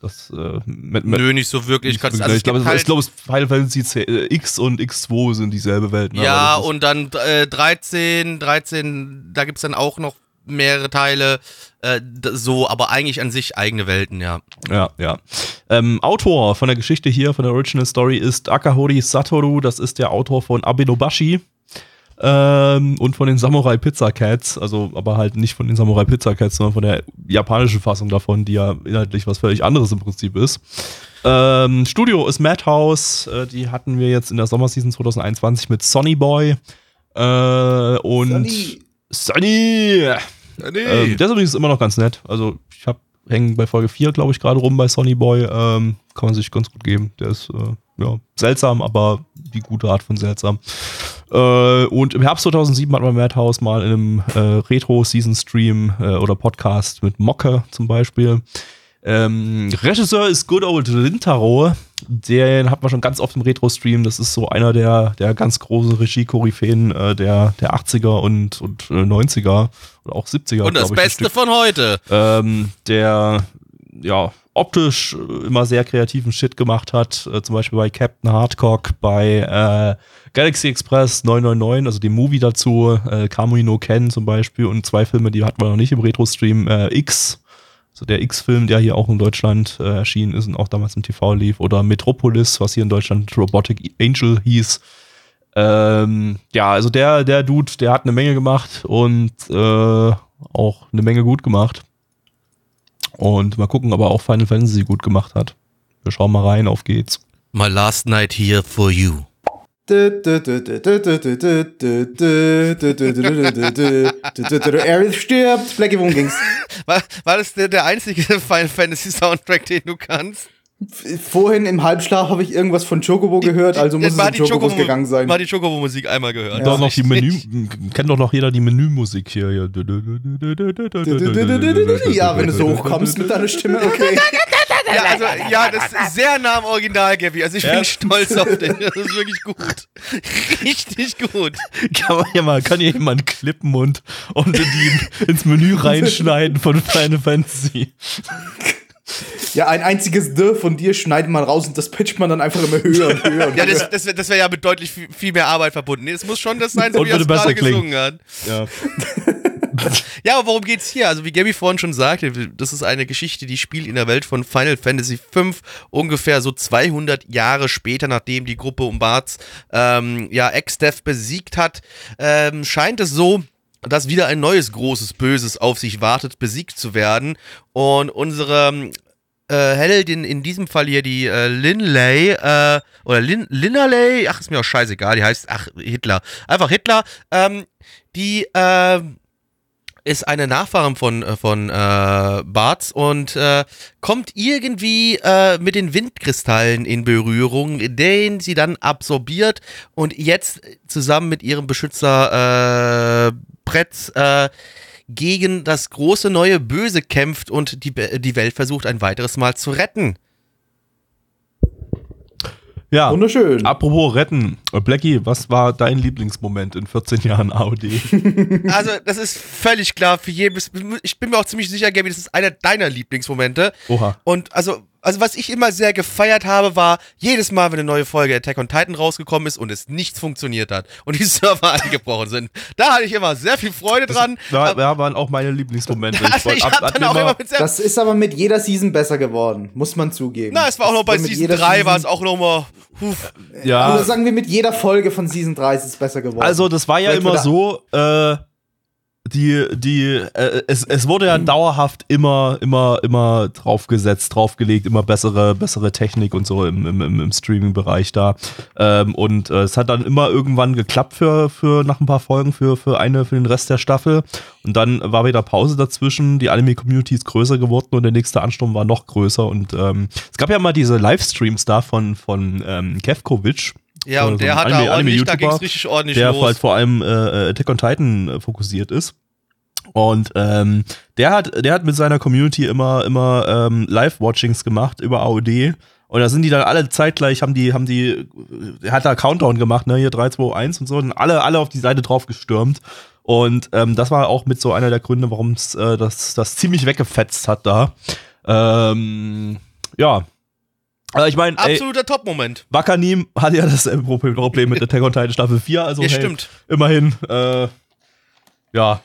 Das, äh, mit, mit, Nö, nicht so wirklich. Kannst, ich also es glaube, gibt es- halt, ich glaube, es- Final Fantasy äh, X und X2 sind dieselbe Welt. Ne? ja, und dann äh, 13, 13, da gibt's dann auch noch mehrere Teile. Äh, so, aber eigentlich an sich eigene Welten, ja. Ja, ja. Ähm, Autor von der Geschichte hier, von der Original Story ist Akahori Satoru. Das ist der Autor von Abenobashi ähm, und von den Samurai Pizza Cats. Also, aber halt nicht von den Samurai Pizza Cats, sondern von der japanischen Fassung davon, die ja inhaltlich was völlig anderes im Prinzip ist. Ähm, Studio ist Madhouse. Äh, die hatten wir jetzt in der Sommerseason 2021 mit Sonny Boy. Äh, und Sonny. Sonny! Ähm, der ist übrigens immer noch ganz nett. Also ich habe hängen bei Folge 4, glaube ich, gerade rum bei Sonny Boy. Ähm, kann man sich ganz gut geben. Der ist äh, ja, seltsam, aber die gute Art von seltsam. Äh, und im Herbst 2007 hat man Madhouse mal in einem äh, Retro-Season-Stream äh, oder Podcast mit Mocke zum Beispiel. Ähm, Regisseur ist Good Old Rintaro. Den hat man schon ganz oft im Retro-Stream. Das ist so einer der, der ganz großen Regie-Koryphäen äh, der, der 80er und, und äh, 90er oder auch 70er. Und das ich, Beste von heute. Ähm, der ja optisch immer sehr kreativen Shit gemacht hat. Äh, zum Beispiel bei Captain Hardcock, bei äh, Galaxy Express 999, also dem Movie dazu, äh, Kamui no Ken zum Beispiel und zwei Filme, die hatten wir noch nicht im Retro-Stream. Äh, X, also der X-Film, der hier auch in Deutschland äh, erschienen ist und auch damals im TV lief. Oder Metropolis, was hier in Deutschland Robotic Angel hieß. Ähm, ja, also der, der Dude, der hat eine Menge gemacht und äh, auch eine Menge gut gemacht. Und mal gucken, ob er auch Final Fantasy gut gemacht hat. Wir schauen mal rein, auf geht's. My last night here for you. Aerith stirbt, Blackie, worum ging's? War, war das der, der einzige Final Fantasy Soundtrack, den du kannst? Vorhin im Halbschlaf habe ich irgendwas von Chocobo gehört, also muss es um Chocobos gegangen sein. War die Chocobo-Musik einmal gehört. Ja. Doch noch die. Menü, kennt doch noch jeder die Menümusik hier. Ja, Ja, wenn du so hochkommst mit deiner Stimme, okay. Ja, also, ja, das ist sehr nah am Original, Gabby. Also ich bin Ja. stolz auf den. Das ist wirklich gut. Richtig gut. Kann man ja mal, kann hier jemand klippen und, und in die, ins Menü reinschneiden von Final Fantasy. Ja, ein einziges D von dir schneidet man raus und das pitcht man dann einfach immer höher und höher. Und Ja, höher. das, das wäre das wär ja mit deutlich viel, viel mehr Arbeit verbunden. Nee, es muss schon das sein, so Und wie er es gerade klingen. gesungen hat. Ja. Ja, aber worum geht's hier? Also wie Gabby vorhin schon sagte, das ist eine Geschichte, die spielt in der Welt von Final Fantasy V, ungefähr so 200 Jahre später, nachdem die Gruppe um Barts ähm, ja Ex-Death besiegt hat, ähm, scheint es so, dass wieder ein neues großes Böses auf sich wartet, besiegt zu werden. Und unsere äh, Heldin, in diesem Fall hier die äh, Linley, äh, oder Lin Linnerley, ach, ist mir auch scheißegal, die heißt, ach, Hitler. Einfach Hitler, ähm, die, äh, ist eine Nachfahrin von, äh, von äh, Barts und äh, kommt irgendwie äh, mit den Windkristallen in Berührung, den sie dann absorbiert und jetzt zusammen mit ihrem Beschützer äh, Pretz äh, gegen das große neue Böse kämpft und die, die Welt versucht ein weiteres Mal zu retten. Ja. Wunderschön. Apropos retten. Blackie, was war dein Lieblingsmoment in 14 Jahren AOD? Also, das ist völlig klar für jeden. Ich bin mir auch ziemlich sicher, Gaby, das ist einer deiner Lieblingsmomente. Oha. Und also, also was ich immer sehr gefeiert habe, war jedes Mal, wenn eine neue Folge Attack on Titan rausgekommen ist und es nichts funktioniert hat und die Server eingebrochen sind. Da hatte ich immer sehr viel Freude dran. Da, Aber- da waren auch meine Lieblingsmomente. also ich immer Das ist aber mit jeder Season besser geworden, muss man zugeben. Na, es war auch noch bei mit Season jeder 3, war es auch noch mal. Huf. ja, Oder sagen wir, mit jeder Folge von Season 3 ist es besser geworden. Also das war ja Vielleicht immer so, äh, die, die, äh, es, es wurde ja dauerhaft immer, immer, immer draufgesetzt, draufgelegt, immer bessere, bessere Technik und so im, im, im, Streaming-Bereich da. Ähm, und äh, es hat dann immer irgendwann geklappt für, für nach ein paar Folgen, für, für eine, für den Rest der Staffel. Und dann war wieder Pause dazwischen, die Anime-Community ist größer geworden und der nächste Ansturm war noch größer. Und ähm, es gab ja mal diese Livestreams da von, von ähm, Kevkovic. Ja, So und der ein hat Anime- da ordentlich, da Anime-YouTuber, ging es richtig ordentlich der los. halt vor allem äh, Attack on Titan äh, fokussiert ist. Und ähm, der hat, der hat mit seiner Community immer, immer ähm, Live-Watchings gemacht über AOD. Und da sind die dann alle zeitgleich, haben die, haben die, er hat da Countdown gemacht, ne, hier 3, 2, 1 und so, und alle, alle auf die Seite drauf gestürmt. Und ähm, das war auch mit so einer der Gründe, warum es äh, das, das ziemlich weggefetzt hat da. Ähm, ja. Aber ich meine, Absoluter Top-Moment. Wakanim hat ja dasselbe Problem Problem mit Attack on Titan Staffel 4, also Ja, hey, stimmt. immerhin, äh, ja,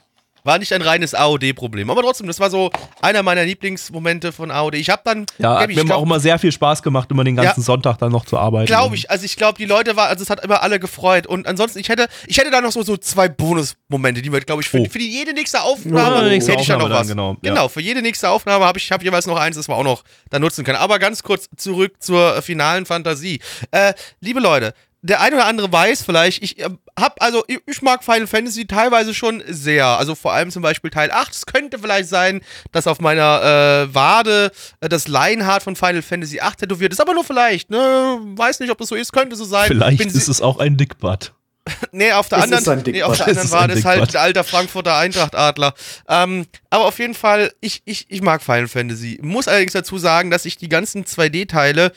War nicht ein reines AOD-Problem. Aber trotzdem, das war so einer meiner Lieblingsmomente von AOD. Ich habe dann, ja, hat Gabi, mir ich glaub- auch immer sehr viel Spaß gemacht, immer den ganzen Ja. Sonntag dann noch zu arbeiten. Glaube ich, also ich glaube, die Leute war, also es hat immer alle gefreut. Und ansonsten, ich hätte, ich hätte da noch so, so zwei Bonusmomente, die wir, glaube ich, für, Oh. für die jede nächste Aufnahme Ja, nächste hätte ich da noch was. dann, genau, ja. genau, für jede nächste Aufnahme habe ich hab jeweils noch eins, das wir auch noch da nutzen können. Aber ganz kurz zurück zur finalen Fantasie. Äh, liebe Leute, der eine oder andere weiß vielleicht, ich äh, hab, also ich, mag Final Fantasy teilweise schon sehr. Also vor allem zum Beispiel Teil 8. Es könnte vielleicht sein, dass auf meiner äh, Wade äh, das Lionheart von Final Fantasy 8 tätowiert ist, aber nur vielleicht, ne? Weiß nicht, ob das so ist, könnte so sein. Vielleicht Bin ist es auch ein Dickbutt. Nee, auf der Es anderen, ein nee, auf der anderen Wade ein ist halt ein alter Frankfurter Eintracht-Adler. Ähm, aber auf jeden Fall, ich, ich, ich mag Final Fantasy. Muss allerdings dazu sagen, dass ich die ganzen 2D-Teile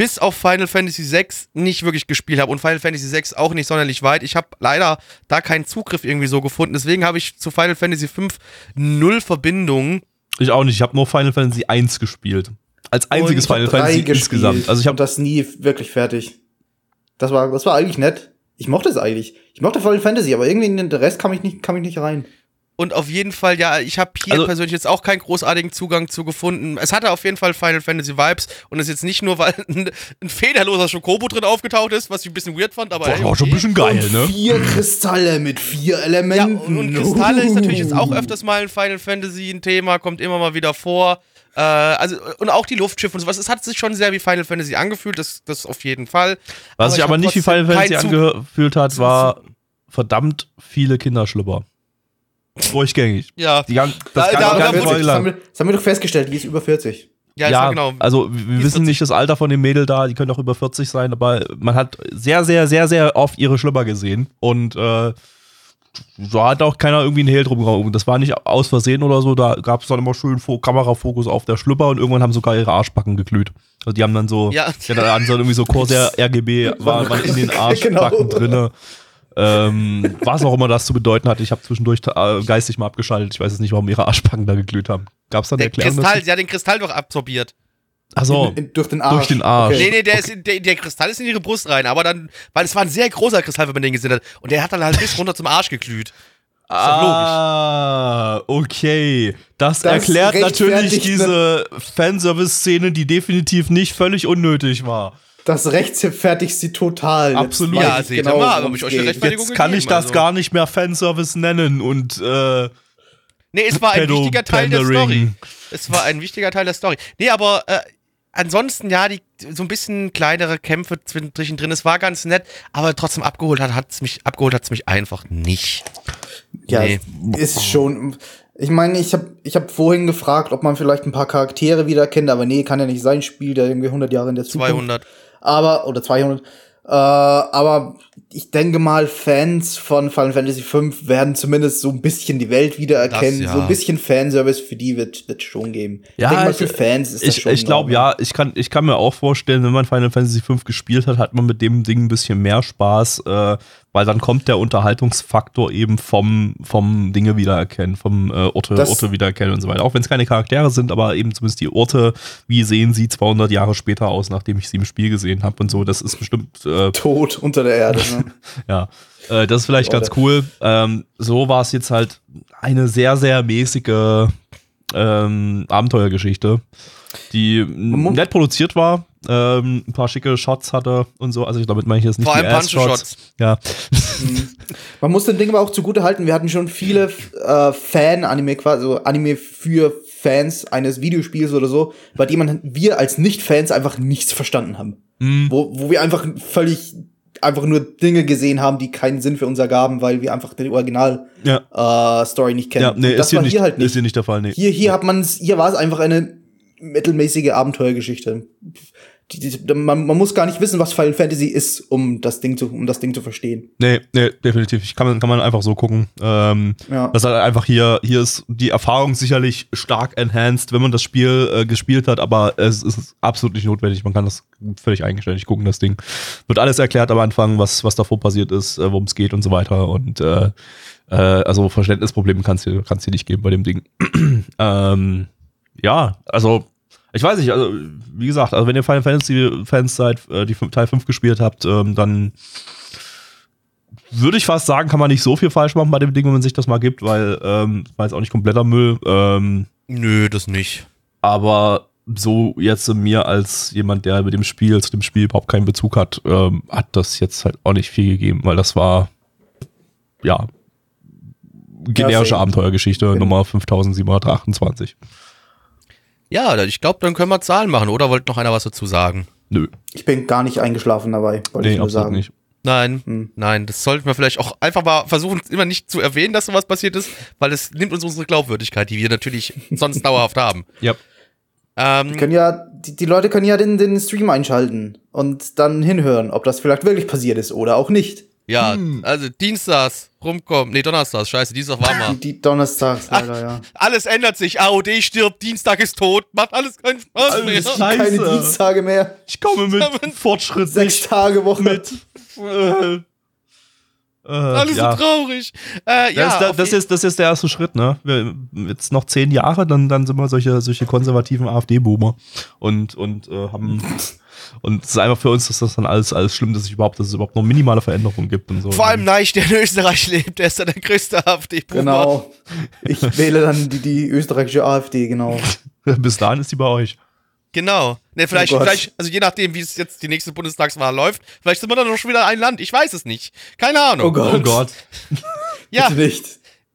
bis auf Final Fantasy VI nicht wirklich gespielt habe und Final Fantasy VI auch nicht sonderlich weit. Ich habe leider da keinen Zugriff irgendwie so gefunden. Deswegen habe ich zu Final Fantasy V null Verbindung. Ich auch nicht, ich habe nur Final Fantasy 1 gespielt. Als einziges Final Fantasy gespielt insgesamt. Also ich habe das nie wirklich fertig. Das war, das war eigentlich nett. Ich mochte es eigentlich. Ich mochte Final Fantasy, aber irgendwie in den Rest kam ich nicht, kam ich nicht rein. Und auf jeden Fall, ja, ich habe hier Also- persönlich jetzt auch keinen großartigen Zugang zu gefunden. Es hatte auf jeden Fall Final Fantasy Vibes und das ist jetzt nicht nur, weil ein, ein federloser Schokobo drin aufgetaucht ist, was ich ein bisschen weird fand, aber. Boah, hey, war schon ein okay. bisschen geil, und ne? Vier Kristalle mit vier Ja, Elementen. und, und Kristalle ist natürlich jetzt auch öfters mal in Final Fantasy ein Thema, kommt immer mal wieder vor. Äh, also, und auch die Luftschiffe und sowas. Es hat sich schon sehr wie Final Fantasy angefühlt, das, das auf jeden Fall. Was sich ich aber nicht wie Final Fantasy angefühlt hat, war verdammt viele Kinderschlüpper. Durchgängig. Ja, Die gan- Da- das da- ganze, da ganze Das haben, wir, das haben wir doch festgestellt, die ist über 40. ja, Ja, genau. also wir wissen nicht das Alter von dem Mädel da, die können auch über 40 sein, aber man hat sehr, sehr, sehr, sehr oft ihre Schlüpper gesehen und äh, da hat auch keiner irgendwie einen Hehl drum gehauen. Das war nicht aus Versehen oder so, da gab es dann immer schön Fo Kamerafokus auf der Schlüpper und irgendwann haben sogar ihre Arschbacken geglüht. Also die haben dann so, Ja. ja, da haben so irgendwie so Corsair RGB war, waren in den Arschbacken Genau. drinne. Ähm, was auch immer das zu bedeuten hat, ich habe zwischendurch äh, geistig mal abgeschaltet. Ich weiß jetzt nicht, warum ihre Arschbacken da geglüht haben. Gab es da eine Der Erklärung Kristall, dazu? sie hat den Kristall doch absorbiert. In, durch den Arsch. Durch den Arsch. Nee, nee, der, ist in, der, der Kristall ist in ihre Brust rein, aber dann, weil es war ein sehr großer Kristall, wenn man den gesehen hat. Und der hat dann halt bis runter zum Arsch geglüht. doch logisch. Ah, okay. Das, Das erklärt natürlich diese Fanservice-Szene, die definitiv nicht völlig unnötig war. Das rechtfertigt sie total. Jetzt Absolut. weiß Ja, ich seht ihr mal, worum hab ich es euch eine. Rechtfertigung Jetzt kann ich gegeben, das also. gar nicht mehr Fanservice nennen und äh, Nee, es war ein Pedo- wichtiger Teil der. Story. Es war ein wichtiger Teil der Story. Nee, aber äh, ansonsten, ja, die, so ein bisschen kleinere Kämpfe zwischendrin, es war ganz nett, aber trotzdem abgeholt hat hat's mich, abgeholt hat's mich einfach nicht. Ja, Nee. ist schon. Ich meine, ich habe ich hab vorhin gefragt, ob man vielleicht ein paar Charaktere wiedererkennt, aber nee, kann ja nicht sein. Spiel der irgendwie 100 Jahre in der Zukunft. 200. Aber, oder 200. Äh, aber ich denke mal, Fans von Final Fantasy V werden zumindest so ein bisschen die Welt wiedererkennen. Das, ja. So ein bisschen Fanservice für die wird es schon geben. Ja, ich denke mal, für Fans ist das ich, schon. ich glaube, ja, ich kann, ich kann mir auch vorstellen, wenn man Final Fantasy V gespielt hat, hat man mit dem Ding ein bisschen mehr Spaß, äh, weil dann kommt der Unterhaltungsfaktor eben vom, vom Dinge wiedererkennen, vom äh, Orte, Das- Orte wiedererkennen und so weiter. Auch wenn es keine Charaktere sind, aber eben zumindest die Orte, wie sehen sie 200 Jahre später aus, nachdem ich sie im Spiel gesehen habe und so. Das ist bestimmt äh, Tot unter der Erde. Ne? ja, äh, das ist vielleicht ganz cool. Ähm, so war es jetzt halt eine sehr, sehr mäßige ähm, Abenteuergeschichte, die nett produziert war, ähm, ein paar schicke Shots hatte und so. Also damit meine ich jetzt nicht Vor die allem Ass-Shots. Ja, Man muss dem Ding aber auch zugute halten, wir hatten schon viele äh, Fan-Anime, quasi so Anime für Fans eines Videospiels oder so, bei dem man wir als Nicht-Fans einfach nichts verstanden haben. Mhm. Wo, wo wir einfach völlig einfach nur Dinge gesehen haben, die keinen Sinn für uns ergaben, weil wir einfach die Original-Story ja, nicht kennen. ja nee, das ist hier, war nicht, hier halt nicht. ist hier nicht der Fall, nee. Hier, hier hat man hier war es einfach eine mittelmäßige Abenteuergeschichte. Man, man muss gar nicht wissen, was Final Fantasy ist, um das Ding zu, um das Ding zu verstehen. Nee, nee, definitiv. Ich kann, man- kann man einfach so gucken. Ähm, Ja. Das ist halt einfach hier, hier ist die Erfahrung sicherlich stark enhanced, wenn man das Spiel äh, gespielt hat, aber es ist absolut nicht notwendig. Man kann das völlig eigenständig gucken, das Ding. Wird alles erklärt am Anfang, was, was davor passiert ist, äh, worum es geht und so weiter. Und äh, äh, also Verständnisprobleme kann es hier, kann's hier nicht geben bei dem Ding. ähm, ja, also ich weiß nicht, also wie gesagt, also wenn ihr Final Fantasy Fans seid, äh, die Teil 5 gespielt habt, ähm, dann würde ich fast sagen, kann man nicht so viel falsch machen bei dem Ding, wenn man sich das mal gibt, weil ähm, war jetzt auch nicht kompletter Müll. Ähm, Nö, das nicht. aber so jetzt mir als jemand, der mit dem Spiel, zu dem Spiel überhaupt keinen Bezug hat, ähm, hat das jetzt halt auch nicht viel gegeben, weil das war ja generische same. Abenteuergeschichte Genau. Nummer 5728. Ja, ich glaube, dann können wir Zahlen machen, oder? Wollt noch einer was dazu sagen? Nö, Ich bin gar nicht eingeschlafen dabei, wollte nee, ich nur absolut sagen. nicht. Nein, Hm. nein, das sollten wir vielleicht auch einfach mal versuchen, immer nicht zu erwähnen, dass sowas passiert ist, weil es nimmt uns unsere Glaubwürdigkeit, die wir natürlich sonst dauerhaft haben. Ja. Ähm, Können ja, die, die Leute können ja den, den Stream einschalten und dann hinhören, ob das vielleicht wirklich passiert ist oder auch nicht. Ja, also Dienstags rumkommen, nee, Donnerstags, scheiße, Dienstag war mal. Die, Donnerstags leider, ja. Alles ändert sich, AOD stirbt, Dienstag ist tot, macht alles keinen Spaß Alles mehr. klar. Keine Scheiße. Dienstage mehr. Ich komme mit Fortschritt Sechs Tage Woche. mit. Äh, äh, Alles ja. so traurig. Äh, ja, das, ist das, ist, das ist der erste Schritt, ne? Wir, jetzt noch zehn Jahre, dann, dann sind wir solche, solche konservativen AfD-Boomer und, und äh, haben und es ist einfach für uns, dass das dann alles, alles schlimm, dass es überhaupt, dass es überhaupt noch minimale Veränderungen gibt und so. vor allem Neich, der in Österreich lebt, der ist ja der größte AfD-Boomer. Genau. Ich wähle dann die, die österreichische AfD, genau. Bis dahin ist die bei euch. Genau. Ne, vielleicht, Oh vielleicht, also je nachdem, wie es jetzt die nächste Bundestagswahl läuft, vielleicht sind wir dann noch schon wieder ein Land. Ich weiß es nicht. Keine Ahnung. Oh Gott. Oh Gott. Ja, Bitte nicht.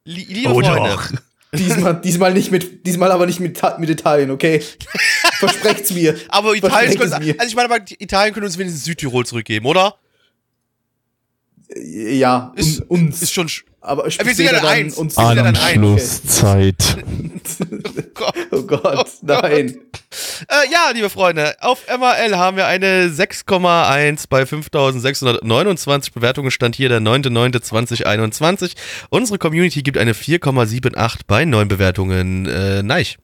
li liebe Oh Freunde. doch. Diesmal, diesmal nicht mit, diesmal aber nicht mit, mit Italien, okay? Versprecht's mir. Aber Italien, mir. also ich meine, aber Italien können uns wenigstens Südtirol zurückgeben, oder? Ja, Ist- uns. Ist schon. Aber wir sind ja dann dann eins. uns. Ja dann eins. Anschlusszeit. Oh Gott. Oh Gott, nein. Äh, ja, liebe Freunde, auf MRL haben wir eine 6,1 bei 5629 Bewertungen. Stand hier der 9.9.2021. Unsere Community gibt eine 4,78 bei 9 Bewertungen. Äh, Neich.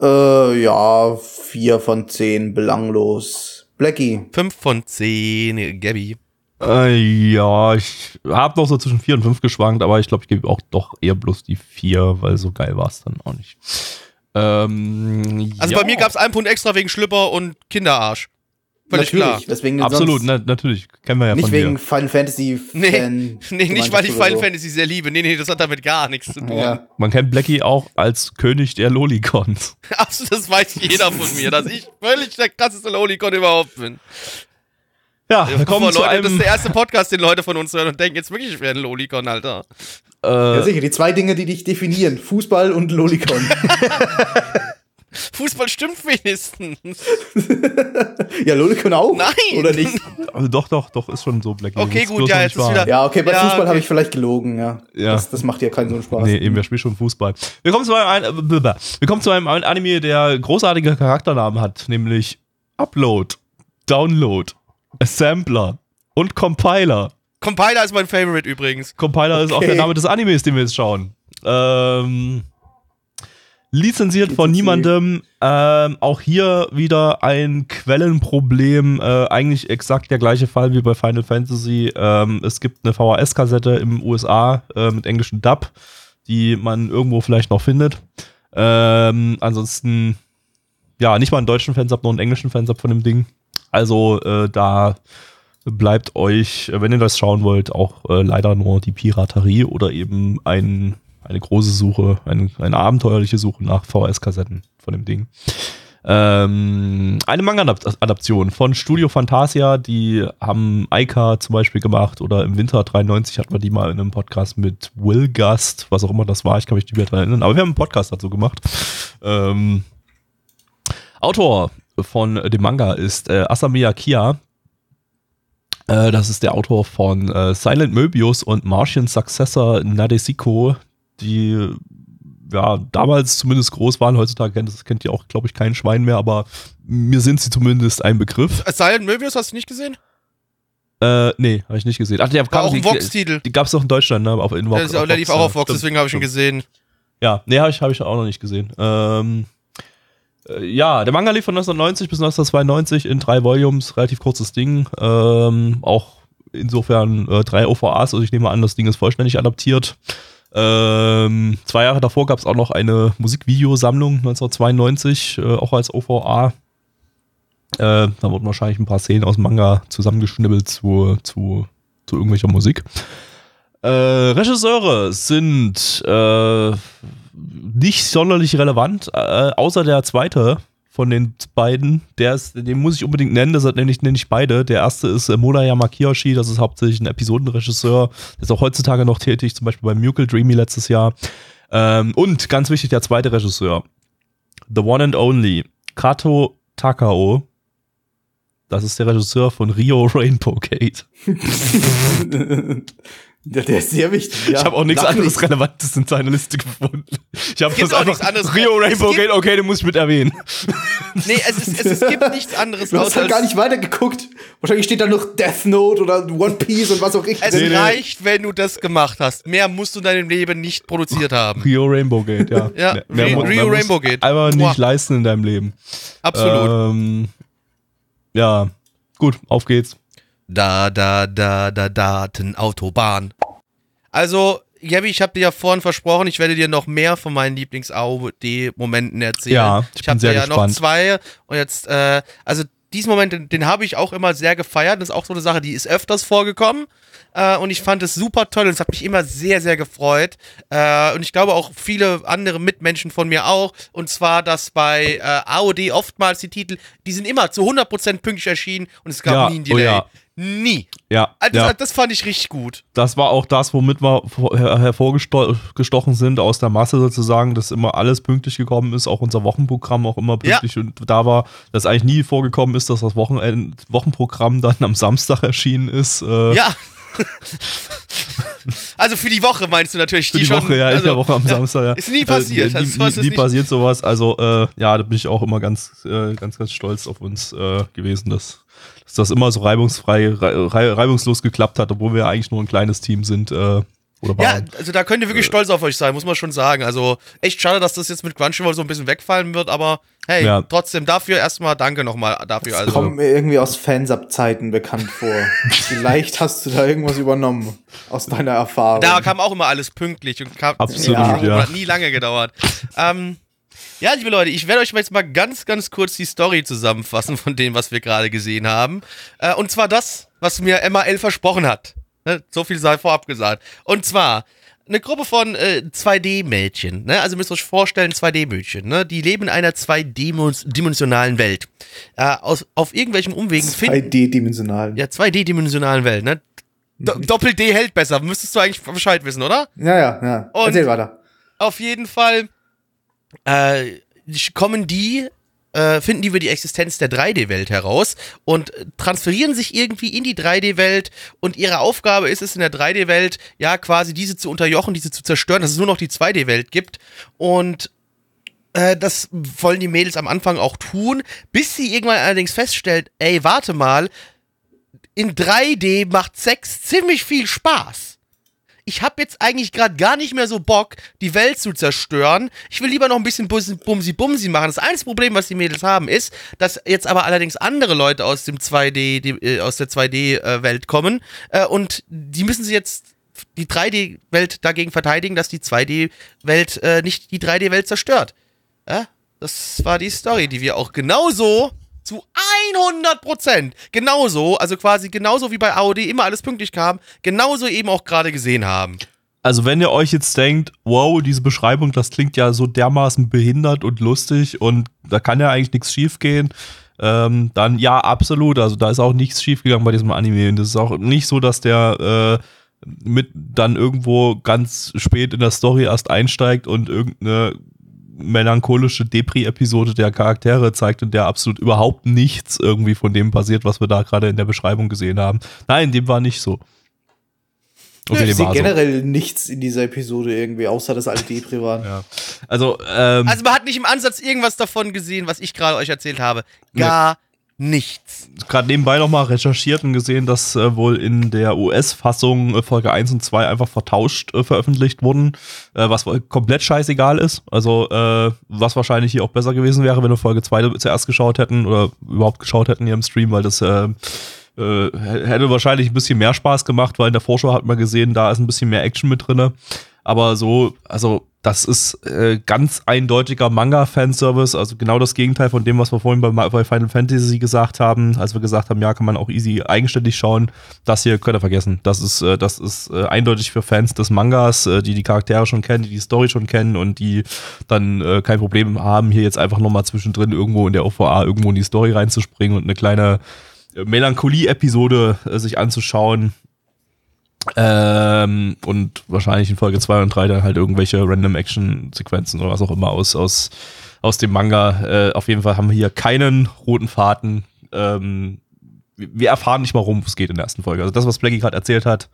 Äh, ja, vier von zehn belanglos. Blackie. 5 von 10, Gabby. Äh, ja, ich habe noch so zwischen 4 und 5 geschwankt, aber ich glaube, ich gebe auch doch eher bloß die 4, weil so geil war es dann auch nicht. Ähm, Also ja. bei mir gab es einen Punkt extra wegen Schlüpper und Kinderarsch. Völlig Natürlich, klar. weswegen denn Absolut, na, natürlich. Kennen wir ja Nicht von wegen dir. Final Fantasy Nee, Fan nee, nicht weil ich Final so. Fantasy sehr liebe. Nee, nee, das hat damit gar nichts zu tun. Ja. Man kennt Blackie auch als König der Lolicons. Absolut, das weiß jeder von mir, dass ich völlig der krasseste Lolicon überhaupt bin. Ja, Ja, wir kommen Leute, zu das ist einem. der erste Podcast, den Leute von uns hören und denken, jetzt wirklich, ich wäre ein Lolicon, Alter. ja, Äh, sicher, die zwei Dinge, die dich definieren: Fußball und Lolicon. Fußball stimmt wenigstens. ja, Lolicon auch? Nein. Oder nicht? also doch, doch, doch, ist schon so, Blackie. Okay, gut, ja, jetzt ist wieder- Ja, okay, bei Ja, Fußball okay. habe ich vielleicht gelogen, ja. Ja. Das, das macht ja keinen so einen Spaß. Nee, eben, wer spielt schon Fußball? Wir kommen zu einem, wir kommen zu einem Anime, der großartige Charakternamen hat, nämlich Upload, Download, Assembler und Compiler. Compiler ist mein Favorite übrigens. Compiler ist auch Okay. der Name des Animes, den wir jetzt schauen. Ähm, lizenziert von niemandem. Ähm, auch hier wieder ein Quellenproblem. Äh, eigentlich exakt der gleiche Fall wie bei Final Fantasy. Ähm, es gibt eine VHS-Kassette im USA äh, mit englischem Dub, die man irgendwo vielleicht noch findet. Ähm, ansonsten, ja, nicht mal einen deutschen Fansub, nur einen englischen Fansub von dem Ding. Also äh, da bleibt euch, wenn ihr das schauen wollt, auch äh, leider nur die Piraterie oder eben ein, eine große Suche, eine, eine abenteuerliche Suche nach VHS-Kassetten von dem Ding. Ähm, eine Manga-Adaption von Studio Fantasia, die haben Aika zum Beispiel gemacht oder im Winter 93 hatten wir die mal in einem Podcast mit Will Gust, was auch immer das war, ich kann mich nicht mehr daran erinnern, aber wir haben einen Podcast dazu gemacht. Ähm, Autor von dem Manga ist äh, Asamiya Kia, äh, das ist der Autor von äh, Silent Möbius und Martian Successor Nadesico, die ja damals zumindest groß waren. Heutzutage kennt, das kennt ihr auch, glaube ich, kein Schwein mehr, aber mir sind sie zumindest ein Begriff. Silent Möbius hast du nicht gesehen? Äh, nee, habe ich nicht gesehen. Ach, der War kam auch ein die, Vox-Titel. die gab es auch in Deutschland, ne? Auf, in Der, ist, der lief auch auf Vox, deswegen habe ich ihn gesehen. Ja, nee, habe ich, hab ich auch noch nicht gesehen. Ähm, äh, ja, der Manga lief von 1990 bis 1992 in drei Volumes, relativ kurzes Ding. Ähm, auch insofern äh, drei OVAs, also ich nehme an, das Ding ist vollständig adaptiert. Ähm, zwei Jahre davor gab es auch noch eine Musikvideosammlung 1992, äh, auch als OVA. Äh, da wurden wahrscheinlich ein paar Szenen aus dem Manga zusammengeschnibbelt zu, zu, zu irgendwelcher Musik. Äh, Regisseure sind äh, nicht sonderlich relevant, äh, außer der zweite von den beiden. Der ist, den muss ich unbedingt nennen, deshalb nenne ich, nenne ich beide. Der erste ist äh, Monayama Kiyoshi, das ist hauptsächlich ein Episodenregisseur. Der ist auch heutzutage noch tätig, zum Beispiel bei Mucal Dreamy letztes Jahr. Ähm, und ganz wichtig, der zweite Regisseur. The One and Only. Kato Takao. Das ist der Regisseur von Rio Rainbow Gate. Ja, der ist sehr wichtig. Ja. Ich habe auch nichts Lach anderes nicht. Relevantes in seiner Liste gefunden. Ich habe das auch nichts einfach anderes. Rio Rainbow Gate, okay, den muss ich mit erwähnen. Nee, es, ist, es, es gibt nichts anderes Du hast halt gar nicht weitergeguckt. Wahrscheinlich steht da noch Death Note oder One Piece und was auch immer. Es Nee, nee. reicht, wenn du das gemacht hast. Mehr musst du in deinem Leben nicht produziert haben. Rio Rainbow Gate, ja. Ja, Mehr- mehr Rio- Rio mehr musst Rainbow Gate. Einfach Boah. nicht leisten in deinem Leben. Absolut. Ähm, ja, gut, auf geht's. Da, da, da, da, Datenautobahn. Also, Jebi, ich habe dir ja vorhin versprochen, ich werde dir noch mehr von meinen Lieblings-AOD-Momenten erzählen. Ja, ich ich habe ja noch gespannt. zwei und jetzt, äh, also diesen Moment, den, den habe ich auch immer sehr gefeiert. Das ist auch so eine Sache, die ist öfters vorgekommen. Äh, und ich fand es super toll und es hat mich immer sehr, sehr gefreut. Äh, und ich glaube auch viele andere Mitmenschen von mir auch. Und zwar, dass bei äh, AOD oftmals die Titel, die sind immer zu 100% pünktlich erschienen und es gab Ja, nie ein oh Delay. ja. Nie. Ja, Also, ja. das, das fand ich richtig gut. das war auch das, womit wir vor- her hervorgestochen sind aus der Masse sozusagen, dass immer alles pünktlich gekommen ist, auch unser Wochenprogramm auch immer pünktlich und da war, dass eigentlich nie vorgekommen ist, dass das Wochenend Wochenprogramm dann am Samstag erschienen ist. Äh, Ja. also für die Woche meinst du natürlich. Für die, schon, Woche, ja, in also, der Woche am Samstag, ja. Ist nie passiert. Äh, Also nie sowas ist nie nicht- passiert sowas. Also, äh, ja, da bin ich auch immer ganz, äh, ganz, ganz stolz auf uns äh, gewesen, dass, dass das immer so reibungsfrei, rei reibungslos geklappt hat, obwohl wir ja eigentlich nur ein kleines Team sind. Äh, oder Ja, also da könnt ihr wirklich stolz auf euch sein, muss man schon sagen. Also echt schade, dass das jetzt mit Crunchyroll so ein bisschen wegfallen wird, aber hey, Ja. trotzdem dafür erstmal danke nochmal dafür. Also, Kommt mir irgendwie aus Fansub-Zeiten bekannt vor. Vielleicht hast du da irgendwas übernommen aus deiner Erfahrung. da kam auch immer alles pünktlich und kam Absolut, ja. hat nie lange gedauert. ähm, Ja, liebe Leute, ich werde euch jetzt mal ganz, ganz kurz die Story zusammenfassen von dem, was wir gerade gesehen haben. Äh, und zwar das, was mir MAL versprochen hat. Ne? So viel sei vorab gesagt. Und zwar eine Gruppe von äh, 2D-Mädchen. Ne? Also müsst ihr euch vorstellen, 2D-Mädchen. Ne? Die leben in einer zweidimensionalen Welt. Äh, aus, auf irgendwelchen Umwegen finden. 2D-dimensionalen. Ja, 2D-dimensionalen Welt. Ne? Do Doppel-D hält besser. Müsstest du eigentlich Bescheid wissen, oder? Ja, ja, ja. Und- Erzähl weiter. Auf jeden Fall äh, kommen die, äh, finden die über die Existenz der 3D-Welt heraus und transferieren sich irgendwie in die 3D-Welt und ihre Aufgabe ist es in der 3D-Welt, ja, quasi diese zu unterjochen, diese zu zerstören, dass es nur noch die 2D-Welt gibt. Und äh, das wollen die Mädels am Anfang auch tun, bis sie irgendwann allerdings feststellt, ey, warte mal, in 3D macht Sex ziemlich viel Spaß ich habe jetzt eigentlich gerade gar nicht mehr so Bock, die Welt zu zerstören. Ich will lieber noch ein bisschen Bumsi-Bumsi machen. Das einzige Problem, was die Mädels haben, ist, dass jetzt aber allerdings andere Leute aus dem 2D, die, äh, aus der 2D-Welt kommen äh, und die müssen sie jetzt die 3D-Welt dagegen verteidigen, dass die 2D-Welt äh, nicht die 3D-Welt zerstört. Ja? Das war die Story, die wir auch genauso zu 100 Prozent genauso, also quasi genauso wie bei AOD immer alles pünktlich kam, genauso eben auch gerade gesehen haben. Also wenn ihr euch jetzt denkt, wow, diese Beschreibung, das klingt ja so dermaßen behindert und lustig und da kann ja eigentlich nichts schiefgehen, ähm, dann ja, absolut. Also da ist auch nichts schiefgegangen bei diesem Anime. Und das ist auch nicht so, dass der äh, mit dann irgendwo ganz spät in der Story erst einsteigt und irgendeine melancholische Depri-Episode der Charaktere zeigt, in der absolut überhaupt nichts irgendwie von dem passiert, was wir da gerade in der Beschreibung gesehen haben. Nein, dem war nicht so. Okay, Ich dem sehe so. generell nichts in dieser Episode irgendwie, außer dass alle Depri waren. Ja. Also, ähm, Also man hat nicht im Ansatz irgendwas davon gesehen, was ich gerade euch erzählt habe. Gar nichts. gerade nebenbei nochmal recherchiert und gesehen, dass äh, wohl in der US-Fassung äh, Folge 1 und 2 einfach vertauscht äh, veröffentlicht wurden, äh, was komplett scheißegal ist. Also, äh, was wahrscheinlich hier auch besser gewesen wäre, wenn wir Folge 2 zuerst geschaut hätten oder überhaupt geschaut hätten hier im Stream, weil das äh, äh, hätte wahrscheinlich ein bisschen mehr Spaß gemacht, weil in der Vorschau hat man gesehen, da ist ein bisschen mehr Action mit drinne. Aber so, also das ist äh, ganz eindeutiger Manga-Fanservice, also genau das Gegenteil von dem, was wir vorhin bei, bei Final Fantasy gesagt haben, als wir gesagt haben, ja, kann man auch easy eigenständig schauen. Das hier könnt ihr vergessen. Das ist, äh, das ist äh, eindeutig für Fans des Mangas, äh, die die Charaktere schon kennen, die die Story schon kennen und die dann äh, kein Problem haben, hier jetzt einfach nochmal zwischendrin irgendwo in der OVA irgendwo in die Story reinzuspringen und eine kleine äh, Melancholie-Episode sich anzuschauen. Ähm, und wahrscheinlich in Folge 2 und 3 dann halt irgendwelche random Action-Sequenzen oder was auch immer aus, aus, aus dem Manga. Äh, auf jeden Fall haben wir hier keinen roten Faden. Ähm, wir erfahren nicht mal, worum es geht in der ersten Folge. Also das, was Blackie gerade erzählt hat,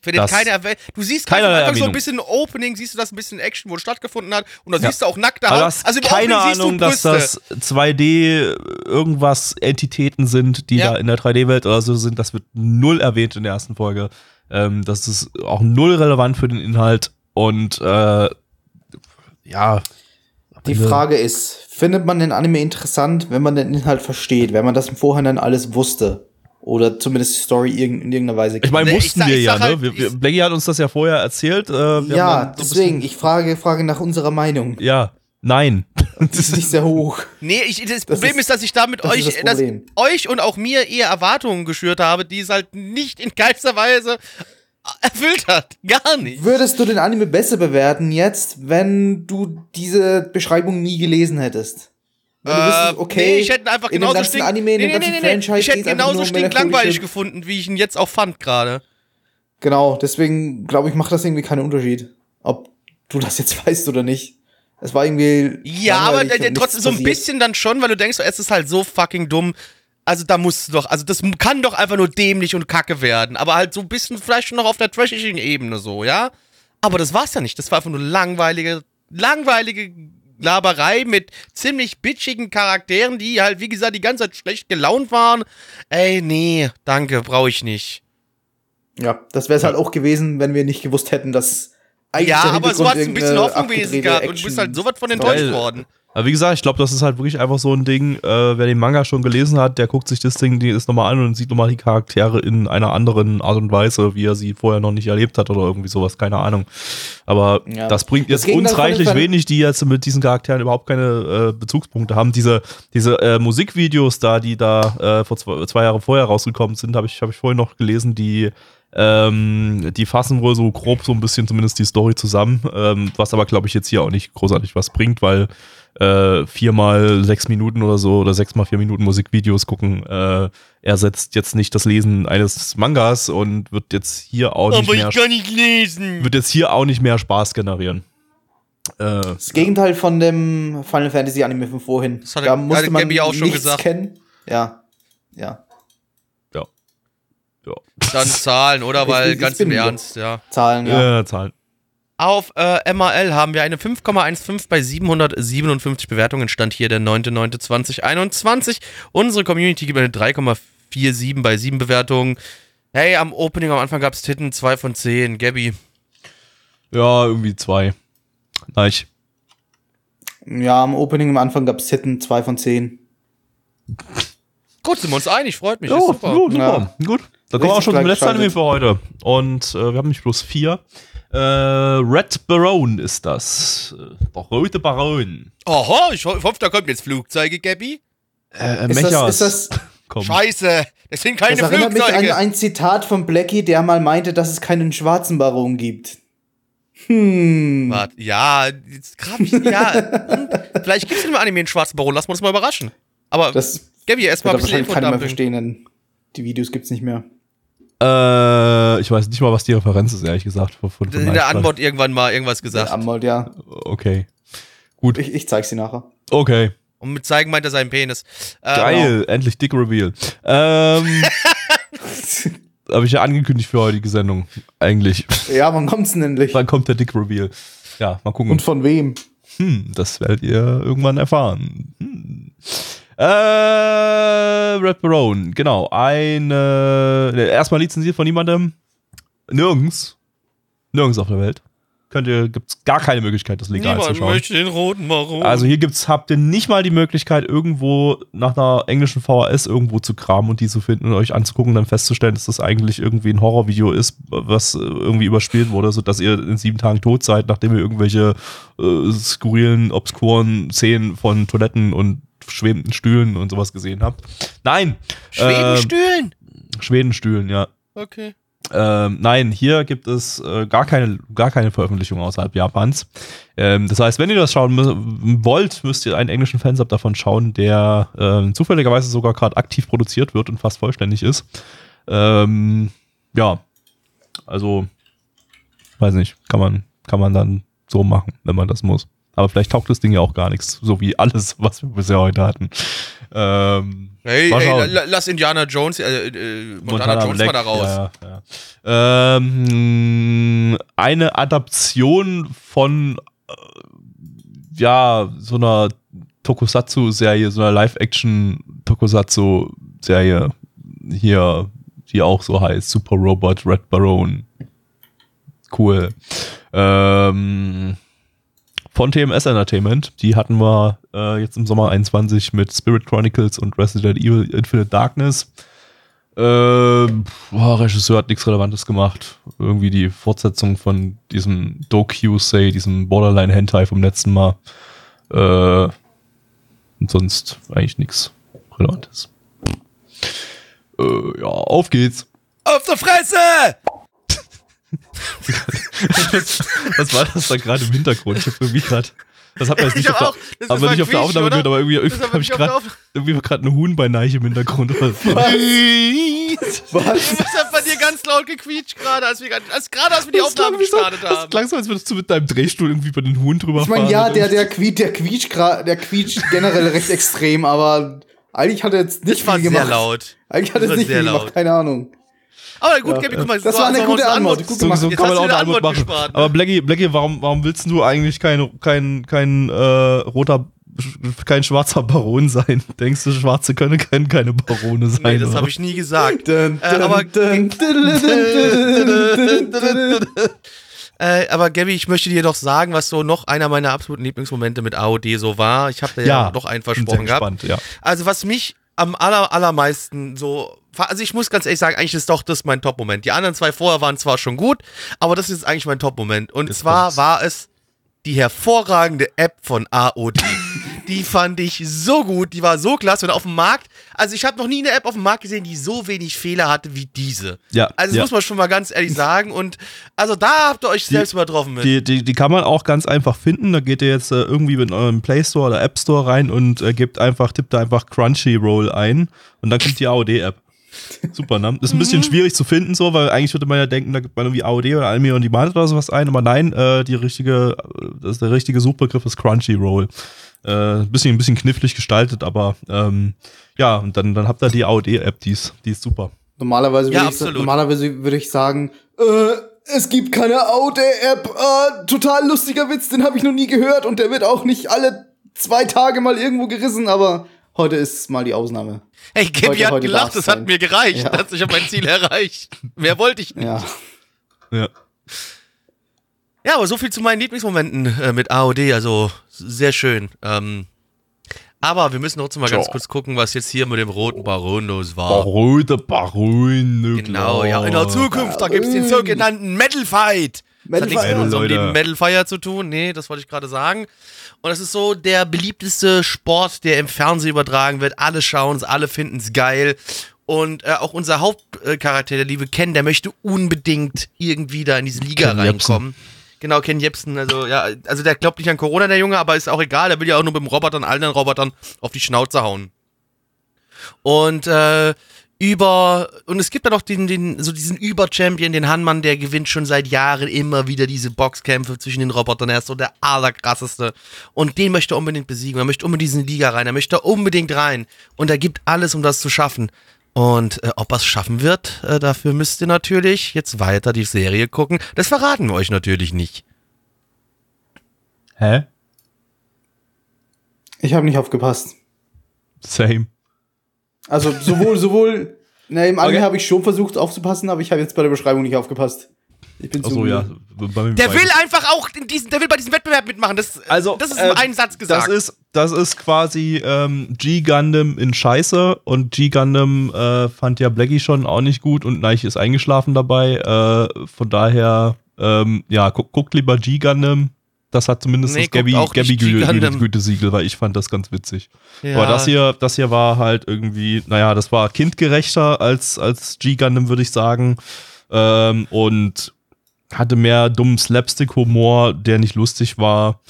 Findet Das- keine Erwähnung. Du siehst Keinerlei einfach so ein bisschen Opening, siehst du, dass ein bisschen Action wohl stattgefunden hat und da Ja. siehst du auch nackte Haut. Also im keine Ahnung, du dass das 2D irgendwas Entitäten sind, die Ja. da in der 3D-Welt oder so sind. Das wird null erwähnt in der ersten Folge. Ähm, das ist auch null relevant für den Inhalt und äh, ja. Die Frage ist, findet man den Anime interessant, wenn man den Inhalt versteht, wenn man das im Vorhinein alles wusste? Oder zumindest die Story in irgendeiner Weise Ich meine, Nee, ich wussten sag- wir ja, sag ne? halt, Wir, Blackie hat uns das ja vorher erzählt. Äh, wir ja, so deswegen, bisschen- ich frage, frage nach unserer Meinung. Ja, nein. Das ist nicht sehr hoch. Nee, ich, das Problem ist- ist, dass ich damit das euch, das euch und auch mir eher Erwartungen geschürt habe, die es halt nicht in keinster Weise erfüllt hat. Gar nicht. Würdest du den Anime besser bewerten jetzt, wenn du diese Beschreibung nie gelesen hättest? Wenn du Äh, wüsstest, okay, nee, ich hätte einfach genauso stink- Anime, nee, nee, nee, nee. Franchise Ich hätte genauso stinklangweilig gefunden, wie ich ihn jetzt auch fand gerade. Genau, deswegen glaube ich, macht das irgendwie keinen Unterschied, ob du das jetzt weißt oder nicht. Es war irgendwie. Ja, aber trotzdem so ein passiert. bisschen dann schon, weil du denkst, es ist halt so fucking dumm. Also da musst du doch, also das kann doch einfach nur dämlich und kacke werden. Aber halt so ein bisschen vielleicht schon noch auf der trashigen Ebene so, ja? Aber das war's ja nicht. Das war einfach nur langweilige, langweilige Laberei mit ziemlich bitchigen Charakteren, die halt, wie gesagt, die ganze Zeit schlecht gelaunt waren. Ey, nee, danke, brauche ich nicht. Ja, das wäre es halt auch gewesen, wenn wir nicht gewusst hätten, dass eigentlich ja, aber so Hintergrund hast du ein bisschen Hoffnung gewesen gehabt und du bist halt Action- so was von enttäuscht worden. Aber wie gesagt, ich glaube, das ist halt wirklich einfach so ein Ding, äh, wer den Manga schon gelesen hat, der guckt sich das Ding die ist nochmal an und sieht nochmal die Charaktere in einer anderen Art und Weise, wie er sie vorher noch nicht erlebt hat oder irgendwie sowas, keine Ahnung. Aber Ja. das bringt Das jetzt Gegenteil uns reichlich wenig, die jetzt mit diesen Charakteren überhaupt keine äh, Bezugspunkte haben. Diese, diese äh, Musikvideos da, die da äh, vor zwei, zwei Jahre vorher rausgekommen sind, habe ich, hab ich vorhin noch gelesen, die ähm, die fassen wohl so grob so ein bisschen zumindest die Story zusammen, ähm, was aber glaube ich jetzt hier auch nicht großartig was bringt, weil äh, viermal sechs Minuten oder so oder sechsmal vier Minuten Musikvideos gucken äh, ersetzt jetzt nicht das Lesen eines Mangas und wird jetzt hier auch nicht mehr nicht lesen. wird jetzt hier auch nicht mehr Spaß generieren. Äh, Das Gegenteil von dem Final Fantasy Anime von vorhin. Das hat- da musste man Gabby auch schon gesagt. kennen. Ja. ja. Ja. Dann Zahlen, oder? Ich- Weil ich ganz bin im. Ernst, ja. Zahlen, ja. Äh, Zahlen. Auf äh, MAL haben wir eine 5,15 bei 757 Bewertungen. Stand hier der 9.9.2021. Unsere Community gibt eine 3,47 bei 7 Bewertungen. Hey, am Opening am Anfang gab es Titten 2 von 10. Gabby. Ja, irgendwie zwei. Nein. Ja, am Opening am Anfang gab es Hitten 2 von 10. Gut, sind wir uns einig, freut mich. Ja, ist ja, super. super. Ja. Gut. Dann kommen wir auch schon zum letzten Anime für heute. Und äh, wir haben nicht bloß vier. Äh, Red Baron ist das. Äh, Der rote Baron. Oho, ich, ho ich hoffe, da kommt jetzt Flugzeuge, Gabby. Äh, Ist das, ist das, Komm. Scheiße, das sind keine das erinnert mich an Flugzeuge. ein Zitat von Blackie, der mal meinte, dass es keinen schwarzen Baron gibt. Hm. Warte, ja, jetzt grab ich, ja. hm, vielleicht gibt es in dem Anime einen schwarzen Baron, lass uns mal überraschen. Aber Das Gabby, erstmal ein bisschen wahrscheinlich keiner mehr Infodumping. verstehen, denn die Videos gibt's nicht mehr. Äh, ich weiß nicht mal, was die Referenz ist, ehrlich gesagt. Von, von, In der. Antwort irgendwann mal irgendwas gesagt. Ammold, ja. Okay. Ich, ich zeig's dir nachher. Okay. Und mit zeigen meint er seinen Penis. Äh, Geil. Endlich Dick Reveal. Ähm, Habe ich ja angekündigt für heutige Sendung. Eigentlich. Ja, wann kommt's denn endlich? Wann kommt der Dick Reveal? Ja, mal gucken. Und von wem? Hm, das werdet ihr irgendwann erfahren. Hm. Äh, Red Baron, genau. Eine. ne, Erstmal lizenziert von niemandem. Nirgends. Nirgends auf der Welt. Könnt ihr, gibt's gar keine Möglichkeit, das legal zu Niemand schauen. möchte den roten Baron. Also hier gibt's, habt ihr nicht mal die Möglichkeit, irgendwo nach einer englischen VHS irgendwo zu kramen und die zu finden und euch anzugucken und dann festzustellen, dass das eigentlich irgendwie ein Horrorvideo ist, was äh, irgendwie überspielt wurde, sodass ihr in sieben Tagen tot seid, nachdem ihr irgendwelche äh, skurrilen, obskuren Szenen von Toiletten und schwebenden Stühlen und sowas gesehen habt. Nein! Schwedenstühlen. Ähm, Schwedenstühlen, ja. Okay. Ähm, nein, hier gibt es äh, gar, keine, gar keine Veröffentlichung außerhalb Japans. Ähm, das heißt, wenn ihr das schauen mü- wollt, müsst ihr einen englischen Fansub davon schauen, der ähm, zufälligerweise sogar gerade aktiv produziert wird und fast vollständig ist. Ähm, ja, also, weiß nicht, kann man, kann man dann so machen, wenn man das muss. Aber vielleicht taugt das Ding ja auch gar nichts, so wie alles, was wir bisher heute hatten. Ähm, Hey, hey lass Indiana Jones, äh, äh, Montana, Jones Black, mal da raus. Ja, ja. Ähm, eine Adaption von äh, ja, so einer Tokusatsu-Serie, so einer Live-Action-Tokusatsu-Serie hier, die auch so heißt, Super Robot Red Baron. Cool. Ähm, von TMS Entertainment, die hatten wir äh, jetzt im Sommer 21 mit Spirit Chronicles und Resident Evil Infinite Darkness. Ähm, boah, Regisseur hat nichts Relevantes gemacht. Irgendwie die Fortsetzung von diesem Doku-Say, diesem Borderline-Hentai vom letzten Mal. Äh, und sonst eigentlich nichts Relevantes. Äh, ja, auf geht's. Auf der Fresse! Was war das da gerade im Hintergrund? Ich habe irgendwie gerade. Das hat man jetzt Ich nicht auf der, auch- haben wir mal nicht auf der Aufnahme gehört, aber irgendwie, irgendwie haben habe ich der gerade irgendwie gerade eine Huhnbeineich im Hintergrund. So. Was? Das hat bei dir ganz laut gequietscht gerade, als wir, als, gerade als wir die Das Aufnahme wie so- gestartet Das haben. klang so, als würdest du mit deinem Drehstuhl irgendwie über den Huhn drüber Ich meine, fahren. ja, Und der, der quietscht, der quietscht, der quietscht generell recht extrem, aber eigentlich hat er jetzt nicht Das war viel sehr gemacht. laut. Eigentlich hat er war nicht sehr viel gemacht, keine Ahnung. Aber gut, Ja. Gabi, guck mal. Das so- war eine so gute Antwort, Antwort- gut So, gemacht. so Jetzt kann man hast auch du eine Antwort Antwort machen. gespart, ne? Aber Blackie, Blackie warum, warum willst du eigentlich kein, kein, kein äh, roter, kein schwarzer Baron sein? Denkst du, Schwarze können, können keine Barone sein? Nee, das habe ich nie gesagt. Dun, Äh, aber- dun. Äh, aber Gabby, ich möchte dir doch sagen, was so noch einer meiner absoluten Lieblingsmomente mit AOD so war. Ich habe da ja, noch einen versprochen gehabt. gespannt, ja. Also was mich am aller, allermeisten so, also ich muss ganz ehrlich sagen, eigentlich ist doch das mein Top-Moment. Die anderen zwei vorher waren zwar schon gut, aber das ist eigentlich mein Top-Moment. Und Ist zwar war es die hervorragende App von AOD. die fand ich so gut, die war so klasse und auf dem Markt, also ich habe noch nie eine App auf dem Markt gesehen, die so wenig Fehler hatte wie diese. Ja, Also das ja. muss man schon mal ganz ehrlich sagen und also da habt ihr euch selbst übertroffen mit. Die, die, die kann man auch ganz einfach finden. Da geht ihr jetzt äh, irgendwie in euren Play Store oder App Store rein und äh, gebt einfach, tippt da einfach Crunchyroll ein und dann kommt die AOD-App. Super, ne? Ist ein bisschen Mhm. schwierig zu finden, so, weil eigentlich würde man ja denken, da gibt man irgendwie AOD oder Anime on Demand oder sowas ein, aber nein, äh, die richtige, äh, das ist der richtige Suchbegriff ist Crunchyroll. Äh, ein bisschen, ein bisschen knifflig gestaltet, aber ähm, ja, und dann, dann habt ihr die AOD-App, die ist, die ist super. Normalerweise Ja, würde ich, sa- absolut. normalerweise würde ich sagen, äh, es gibt keine AOD-App. Äh, total lustiger Witz, den habe ich noch nie gehört und der wird auch nicht alle zwei Tage mal irgendwo gerissen, aber heute ist mal die Ausnahme. Hey, Gabby heute- hat gelacht, das hat mir gereicht. Ja. dass Ich habe mein Ziel erreicht. Mehr wollte ich nicht. Ja. Ja. Ja, aber so viel zu meinen Lieblingsmomenten äh, mit AOD, also sehr schön. Ähm, aber wir müssen trotzdem mal ganz Tja. kurz gucken, was jetzt hier mit dem roten Baron los war. Baron, der Baron, ne, Genau, ja, in der. Zukunft, da gibt's den sogenannten Metal Fight. Das hat Metal nichts mit unserem lieben Metal Fire zu tun. Nee, das wollte ich gerade sagen. Und es ist so der beliebteste Sport, der im Fernsehen übertragen wird. Alle schauen es, alle finden es geil. Und äh, auch unser Hauptcharakter, der liebe Ken, der möchte unbedingt irgendwie da in diese Liga Ken Jebsen. Genau, Ken Jebsen, also ja, also der glaubt nicht an Corona, der Junge, aber ist auch egal, der will ja auch nur mit dem Robotern, allen Robotern auf die Schnauze hauen. Und äh, über und es gibt da noch den, den so diesen Über-Champion, den Hanmann, der gewinnt schon seit Jahren immer wieder diese Boxkämpfe zwischen den Robotern. Er ist so der allerkrasseste und den möchte er unbedingt besiegen. Er möchte unbedingt in diese Liga rein. Er möchte unbedingt rein und er gibt alles, um das zu schaffen. Und äh, ob er es schaffen wird, äh, dafür müsst ihr natürlich jetzt weiter die Serie gucken. Das verraten wir euch natürlich nicht. Hä? Ich habe nicht aufgepasst. Same. Also sowohl, sowohl, na, im Anime Okay. habe ich schon versucht aufzupassen, aber ich habe jetzt bei der Beschreibung nicht aufgepasst. Ich bin zu Achso, ja. Der will einfach auch in diesen, der will bei diesem Wettbewerb mitmachen. Das, Also, das ist äh, in einem Satz gesagt. Das ist, das ist quasi ähm, G-Gundam in Scheiße und G-Gundam äh, fand ja Blackie schon auch nicht gut und Neich ist eingeschlafen dabei. Äh, von daher, ähm, ja, guck, guckt lieber G-Gundam. Das hat zumindest Nee, das Gabby, Gabby Gütesiegel, weil ich fand das ganz witzig. Ja. Aber das hier, das hier war halt irgendwie, naja, das war kindgerechter als, als G-Gundam, würde ich sagen. Ähm, und hatte mehr dummen Slapstick-Humor, der nicht lustig war.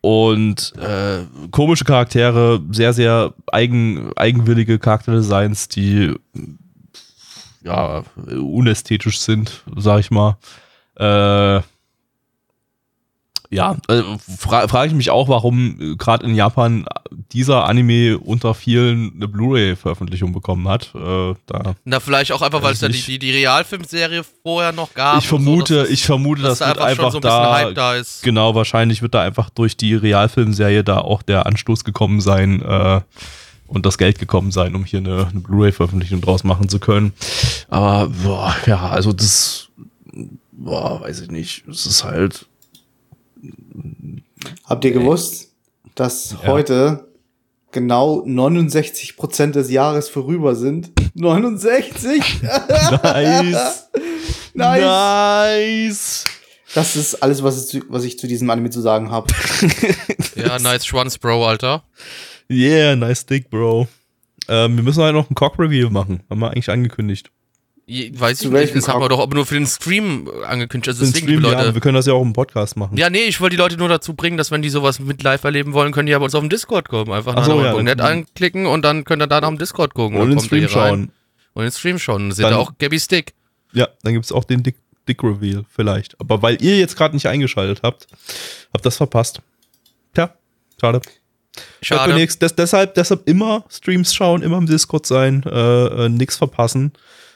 Und äh, komische Charaktere, sehr, sehr eigen, eigenwillige Charakterdesigns, die ja, unästhetisch sind, sag ich mal. Äh, ja, also fra frage ich mich auch, warum gerade in Japan dieser Anime unter vielen eine Blu-ray-Veröffentlichung bekommen hat. Äh, da Na, vielleicht auch einfach, weil es da die, die, die Realfilmserie vorher noch gab. ich vermute, so, dass, ich vermute, dass das da einfach einfach so ein da, Hype da ist. genau, wahrscheinlich wird da einfach durch die Realfilmserie da auch der Anstoß gekommen sein äh, und das Geld gekommen sein, um hier eine, eine Blu-ray-Veröffentlichung draus machen zu können. Aber boah, ja, also das, boah, weiß ich nicht, es ist halt Habt ihr gewusst, dass Ja. heute genau 69% des Jahres vorüber sind? 69? nice. Nice. Nice. Das ist alles, was ich, zu, was ich zu diesem Anime zu sagen habe. Ja, nice Schwanz, Bro, Alter. Yeah, nice dick, Bro. Ähm, wir müssen halt noch ein Cock-Review machen. Haben wir eigentlich angekündigt. Je- Weiß Zu ich nicht, das haben wir doch aber nur für den Stream angekündigt. Also deswegen, Stream, die ja, Leute. wir können das ja auch im Podcast machen. Ja, nee, ich wollte die Leute nur dazu bringen, dass wenn die sowas mit live erleben wollen, können die aber uns auf dem Discord kommen. Einfach Ach so, ja, nett dann- anklicken und dann könnt ihr da nach dem Discord gucken. Und dann den Stream schauen. Und den Stream schauen. Da seht Dann- ihr auch Gabby Stick. Ja, dann gibt's auch den Dick, Dick Reveal vielleicht. Aber weil ihr jetzt gerade nicht eingeschaltet habt, habt das verpasst. Tja, schade. Schade. Des, deshalb, deshalb immer Streams schauen, immer im Discord sein, äh, äh, nix verpassen.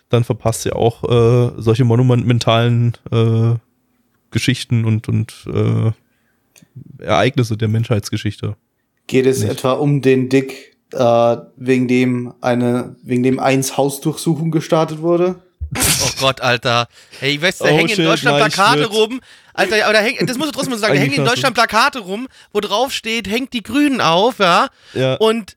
Dann verpasst ihr auch äh, solche monumentalen äh, Geschichten und, und äh, Ereignisse der Menschheitsgeschichte. Geht es Nicht. etwa um den Dick, äh, wegen dem eine, wegen dem eins Hausdurchsuchung gestartet wurde? Oh Gott, Alter. Hey, weißt du, Oh hängen in shit, Deutschland nein, ich Plakate rum. Alter, aber da hängt, das musst du trotzdem mal sagen, da hängen in Deutschland Plakate rum, wo drauf steht, hängt die Grünen auf, ja. Ja. Und,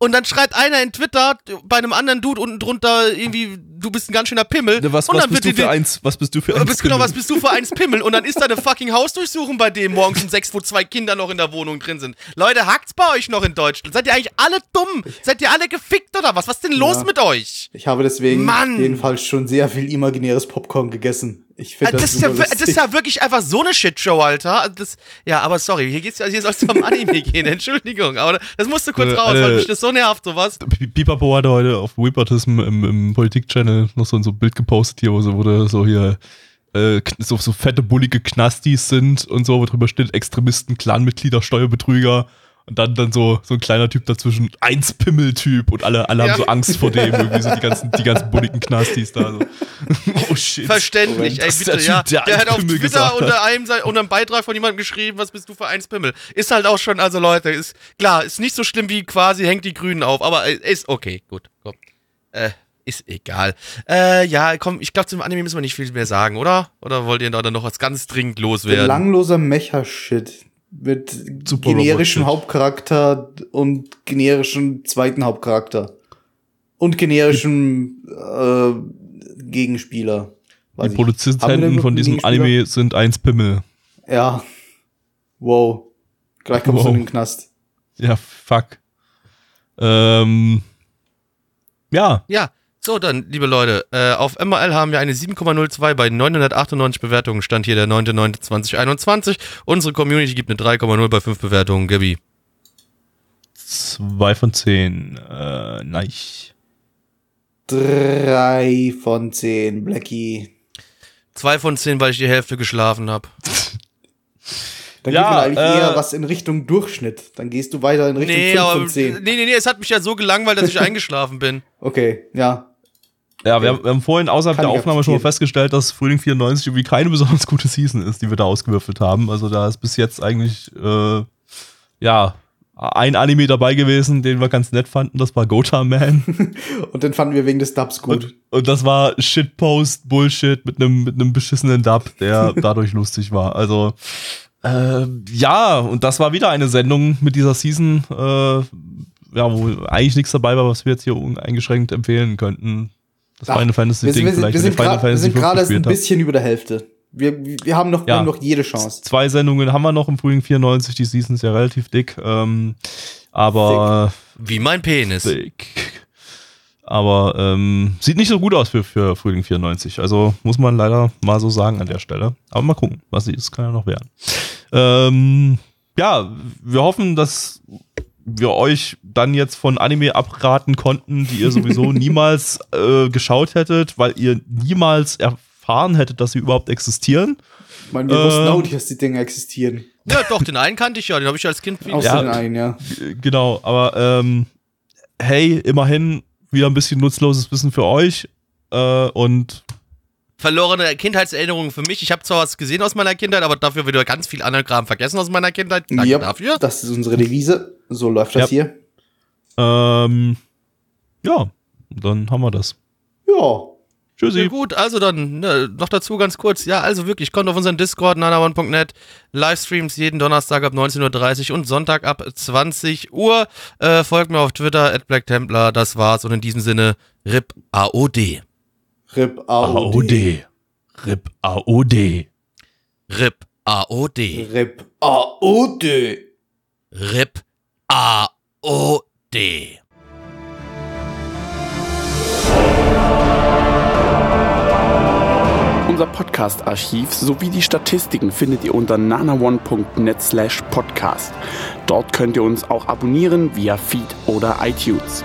und dann schreibt einer in Twitter bei einem anderen Dude unten drunter irgendwie, du bist ein ganz schöner Pimmel. Ne, Was, und was dann bist du wird die- für eins? Was bist du für Du eins? bist genau, was bist du für eins Pimmel? Und dann ist da eine fucking Hausdurchsuchung bei dem morgens um sechs, wo zwei Kinder noch in der Wohnung drin sind. Leute, hackt's bei euch noch in Deutschland? Seid ihr eigentlich alle dumm? Seid ihr alle gefickt oder was? Was ist denn los Ja. mit euch? Ich habe deswegen Mann! jedenfalls schon sehr viel imaginäres Popcorn gegessen. Ich finde Das, das, ist ja, das ist ja wirklich einfach so eine Shitshow, Alter. Das, ja, aber sorry, hier geht's hier soll es um Anime gehen, Entschuldigung. Aber das musst du kurz Äh, raus, äh, weil mich das so nervt, sowas. Pipapo hatte heute auf Whippertism im, im Politik-Channel noch so ein so Bild gepostet hier, wo so wurde so hier äh, so, so fette, bullige Knastis sind und so, wo drüber steht Extremisten, Clanmitglieder, Steuerbetrüger und dann, dann so, so ein kleiner Typ dazwischen, eins Pimmeltyp und alle, alle Ja. haben so Angst vor dem, irgendwie so die ganzen, die ganzen bulligen Knastis da. So. oh shit. Verständlich, ey, Das ist bitte, der ja. Typ, der Der hat auf Pimmel Twitter unter einem, unter einem Beitrag von jemandem geschrieben, was bist du für eins Pimmel? Ist halt auch schon, also Leute, ist klar, ist nicht so schlimm wie quasi hängt die Grünen auf, aber äh, ist okay, gut, komm. Äh, ist egal. Äh, ja, komm, ich glaube, zum Anime müssen wir nicht viel mehr sagen, oder? Oder wollt ihr da dann noch was ganz dringend loswerden? Belangloser Mecha-Shit mit Super generischem. Hauptcharakter und generischem zweiten Hauptcharakter. Und generischem äh, Gegenspieler. Die Weiß Produzenten von diesem? Anime sind eins Pimmel. Ja. Wow. Gleich kommst Wow. du in den Knast. Ja, fuck. Ähm, ja, Ja, so dann, liebe Leute, äh, auf MRL haben wir eine 7,02 bei 998 Bewertungen, stand hier der 9.9.2021. Unsere Community gibt eine 3,0 bei 5 Bewertungen, Gabi. zwei von zehn. Äh, nice. Drei von zehn, Blackie. 2 von 10, weil ich die Hälfte geschlafen habe. Dann Ja, geht man eigentlich äh, eher was in Richtung Durchschnitt. Dann gehst du weiter in Richtung Nee, 5 aber, von nee, 10. nee, nee, es hat mich ja so gelangweilt, dass ich eingeschlafen bin. Okay, ja. Ja, wir, haben- wir haben vorhin außerhalb Kann der Aufnahme schon mal festgestellt, dass Frühling 94 irgendwie keine besonders gute Season ist, die wir da ausgewürfelt haben. Also da ist bis jetzt eigentlich, äh, ja, ein Anime dabei gewesen, den wir ganz nett fanden, das war Gota Man. Und den fanden wir wegen des Dubs gut. Und, und das war Shitpost, Bullshit mit einem mit einem beschissenen Dub, der dadurch lustig war. Also äh, ja, und das war wieder eine Sendung mit dieser Season, äh, ja, wo eigentlich nichts dabei war, was wir jetzt hier uneingeschränkt empfehlen könnten. Das Ach, Final Fantasy wir sind, Ding wir vielleicht, wir sind Final wir sind 5 gerade ein bisschen über der Hälfte. Wir, wir, haben noch, Ja. haben noch jede Chance. Zwei Sendungen haben wir noch im Frühling 94, die Season ist ja relativ dick, ähm, aber Wie mein Penis. dick. Aber ähm, sieht nicht so gut aus für, für Frühling 94. Also muss man leider mal so sagen an der Stelle. Aber mal gucken, was sie ist, kann ja noch werden. Ähm, ja, wir hoffen, dass wir euch dann jetzt von Anime abraten konnten, die ihr sowieso niemals äh, geschaut hättet, weil ihr niemals erfahren hättet, dass sie überhaupt existieren. Ich meine, wir Ähm, wussten auch nicht, dass die Dinge existieren. Ja, doch, den einen kannte ich ja, den habe ich als Kind viel. Außer Ja. den einen, ja. Äh, Genau, aber ähm, hey, immerhin wieder ein bisschen nutzloses Wissen für euch. Äh, und Verlorene Kindheitserinnerungen für mich. Ich habe zwar was gesehen aus meiner Kindheit, aber dafür wieder ganz viel anderen Kram vergessen aus meiner Kindheit. Danke Yep, dafür. Das ist unsere Devise. So läuft das Yep. hier. ähm, ja, dann haben wir das. Ja. Tschüssi. Ja, gut, also dann ne, noch dazu ganz kurz. Ja, also wirklich, kommt auf unseren Discord, nanaone.net. Livestreams jeden Donnerstag ab 19.30 Uhr und Sonntag ab 20 Uhr. Äh, folgt mir auf Twitter, at Black Templar. Das war's. Und in diesem Sinne, RIP AOD. RIP AOD. AOD. RIP AOD. RIP AOD. RIP AOD. RIP AOD. Unser Podcast-Archiv sowie die Statistiken findet ihr unter nanaone.net slash podcast. Dort könnt ihr uns auch abonnieren via Feed oder iTunes.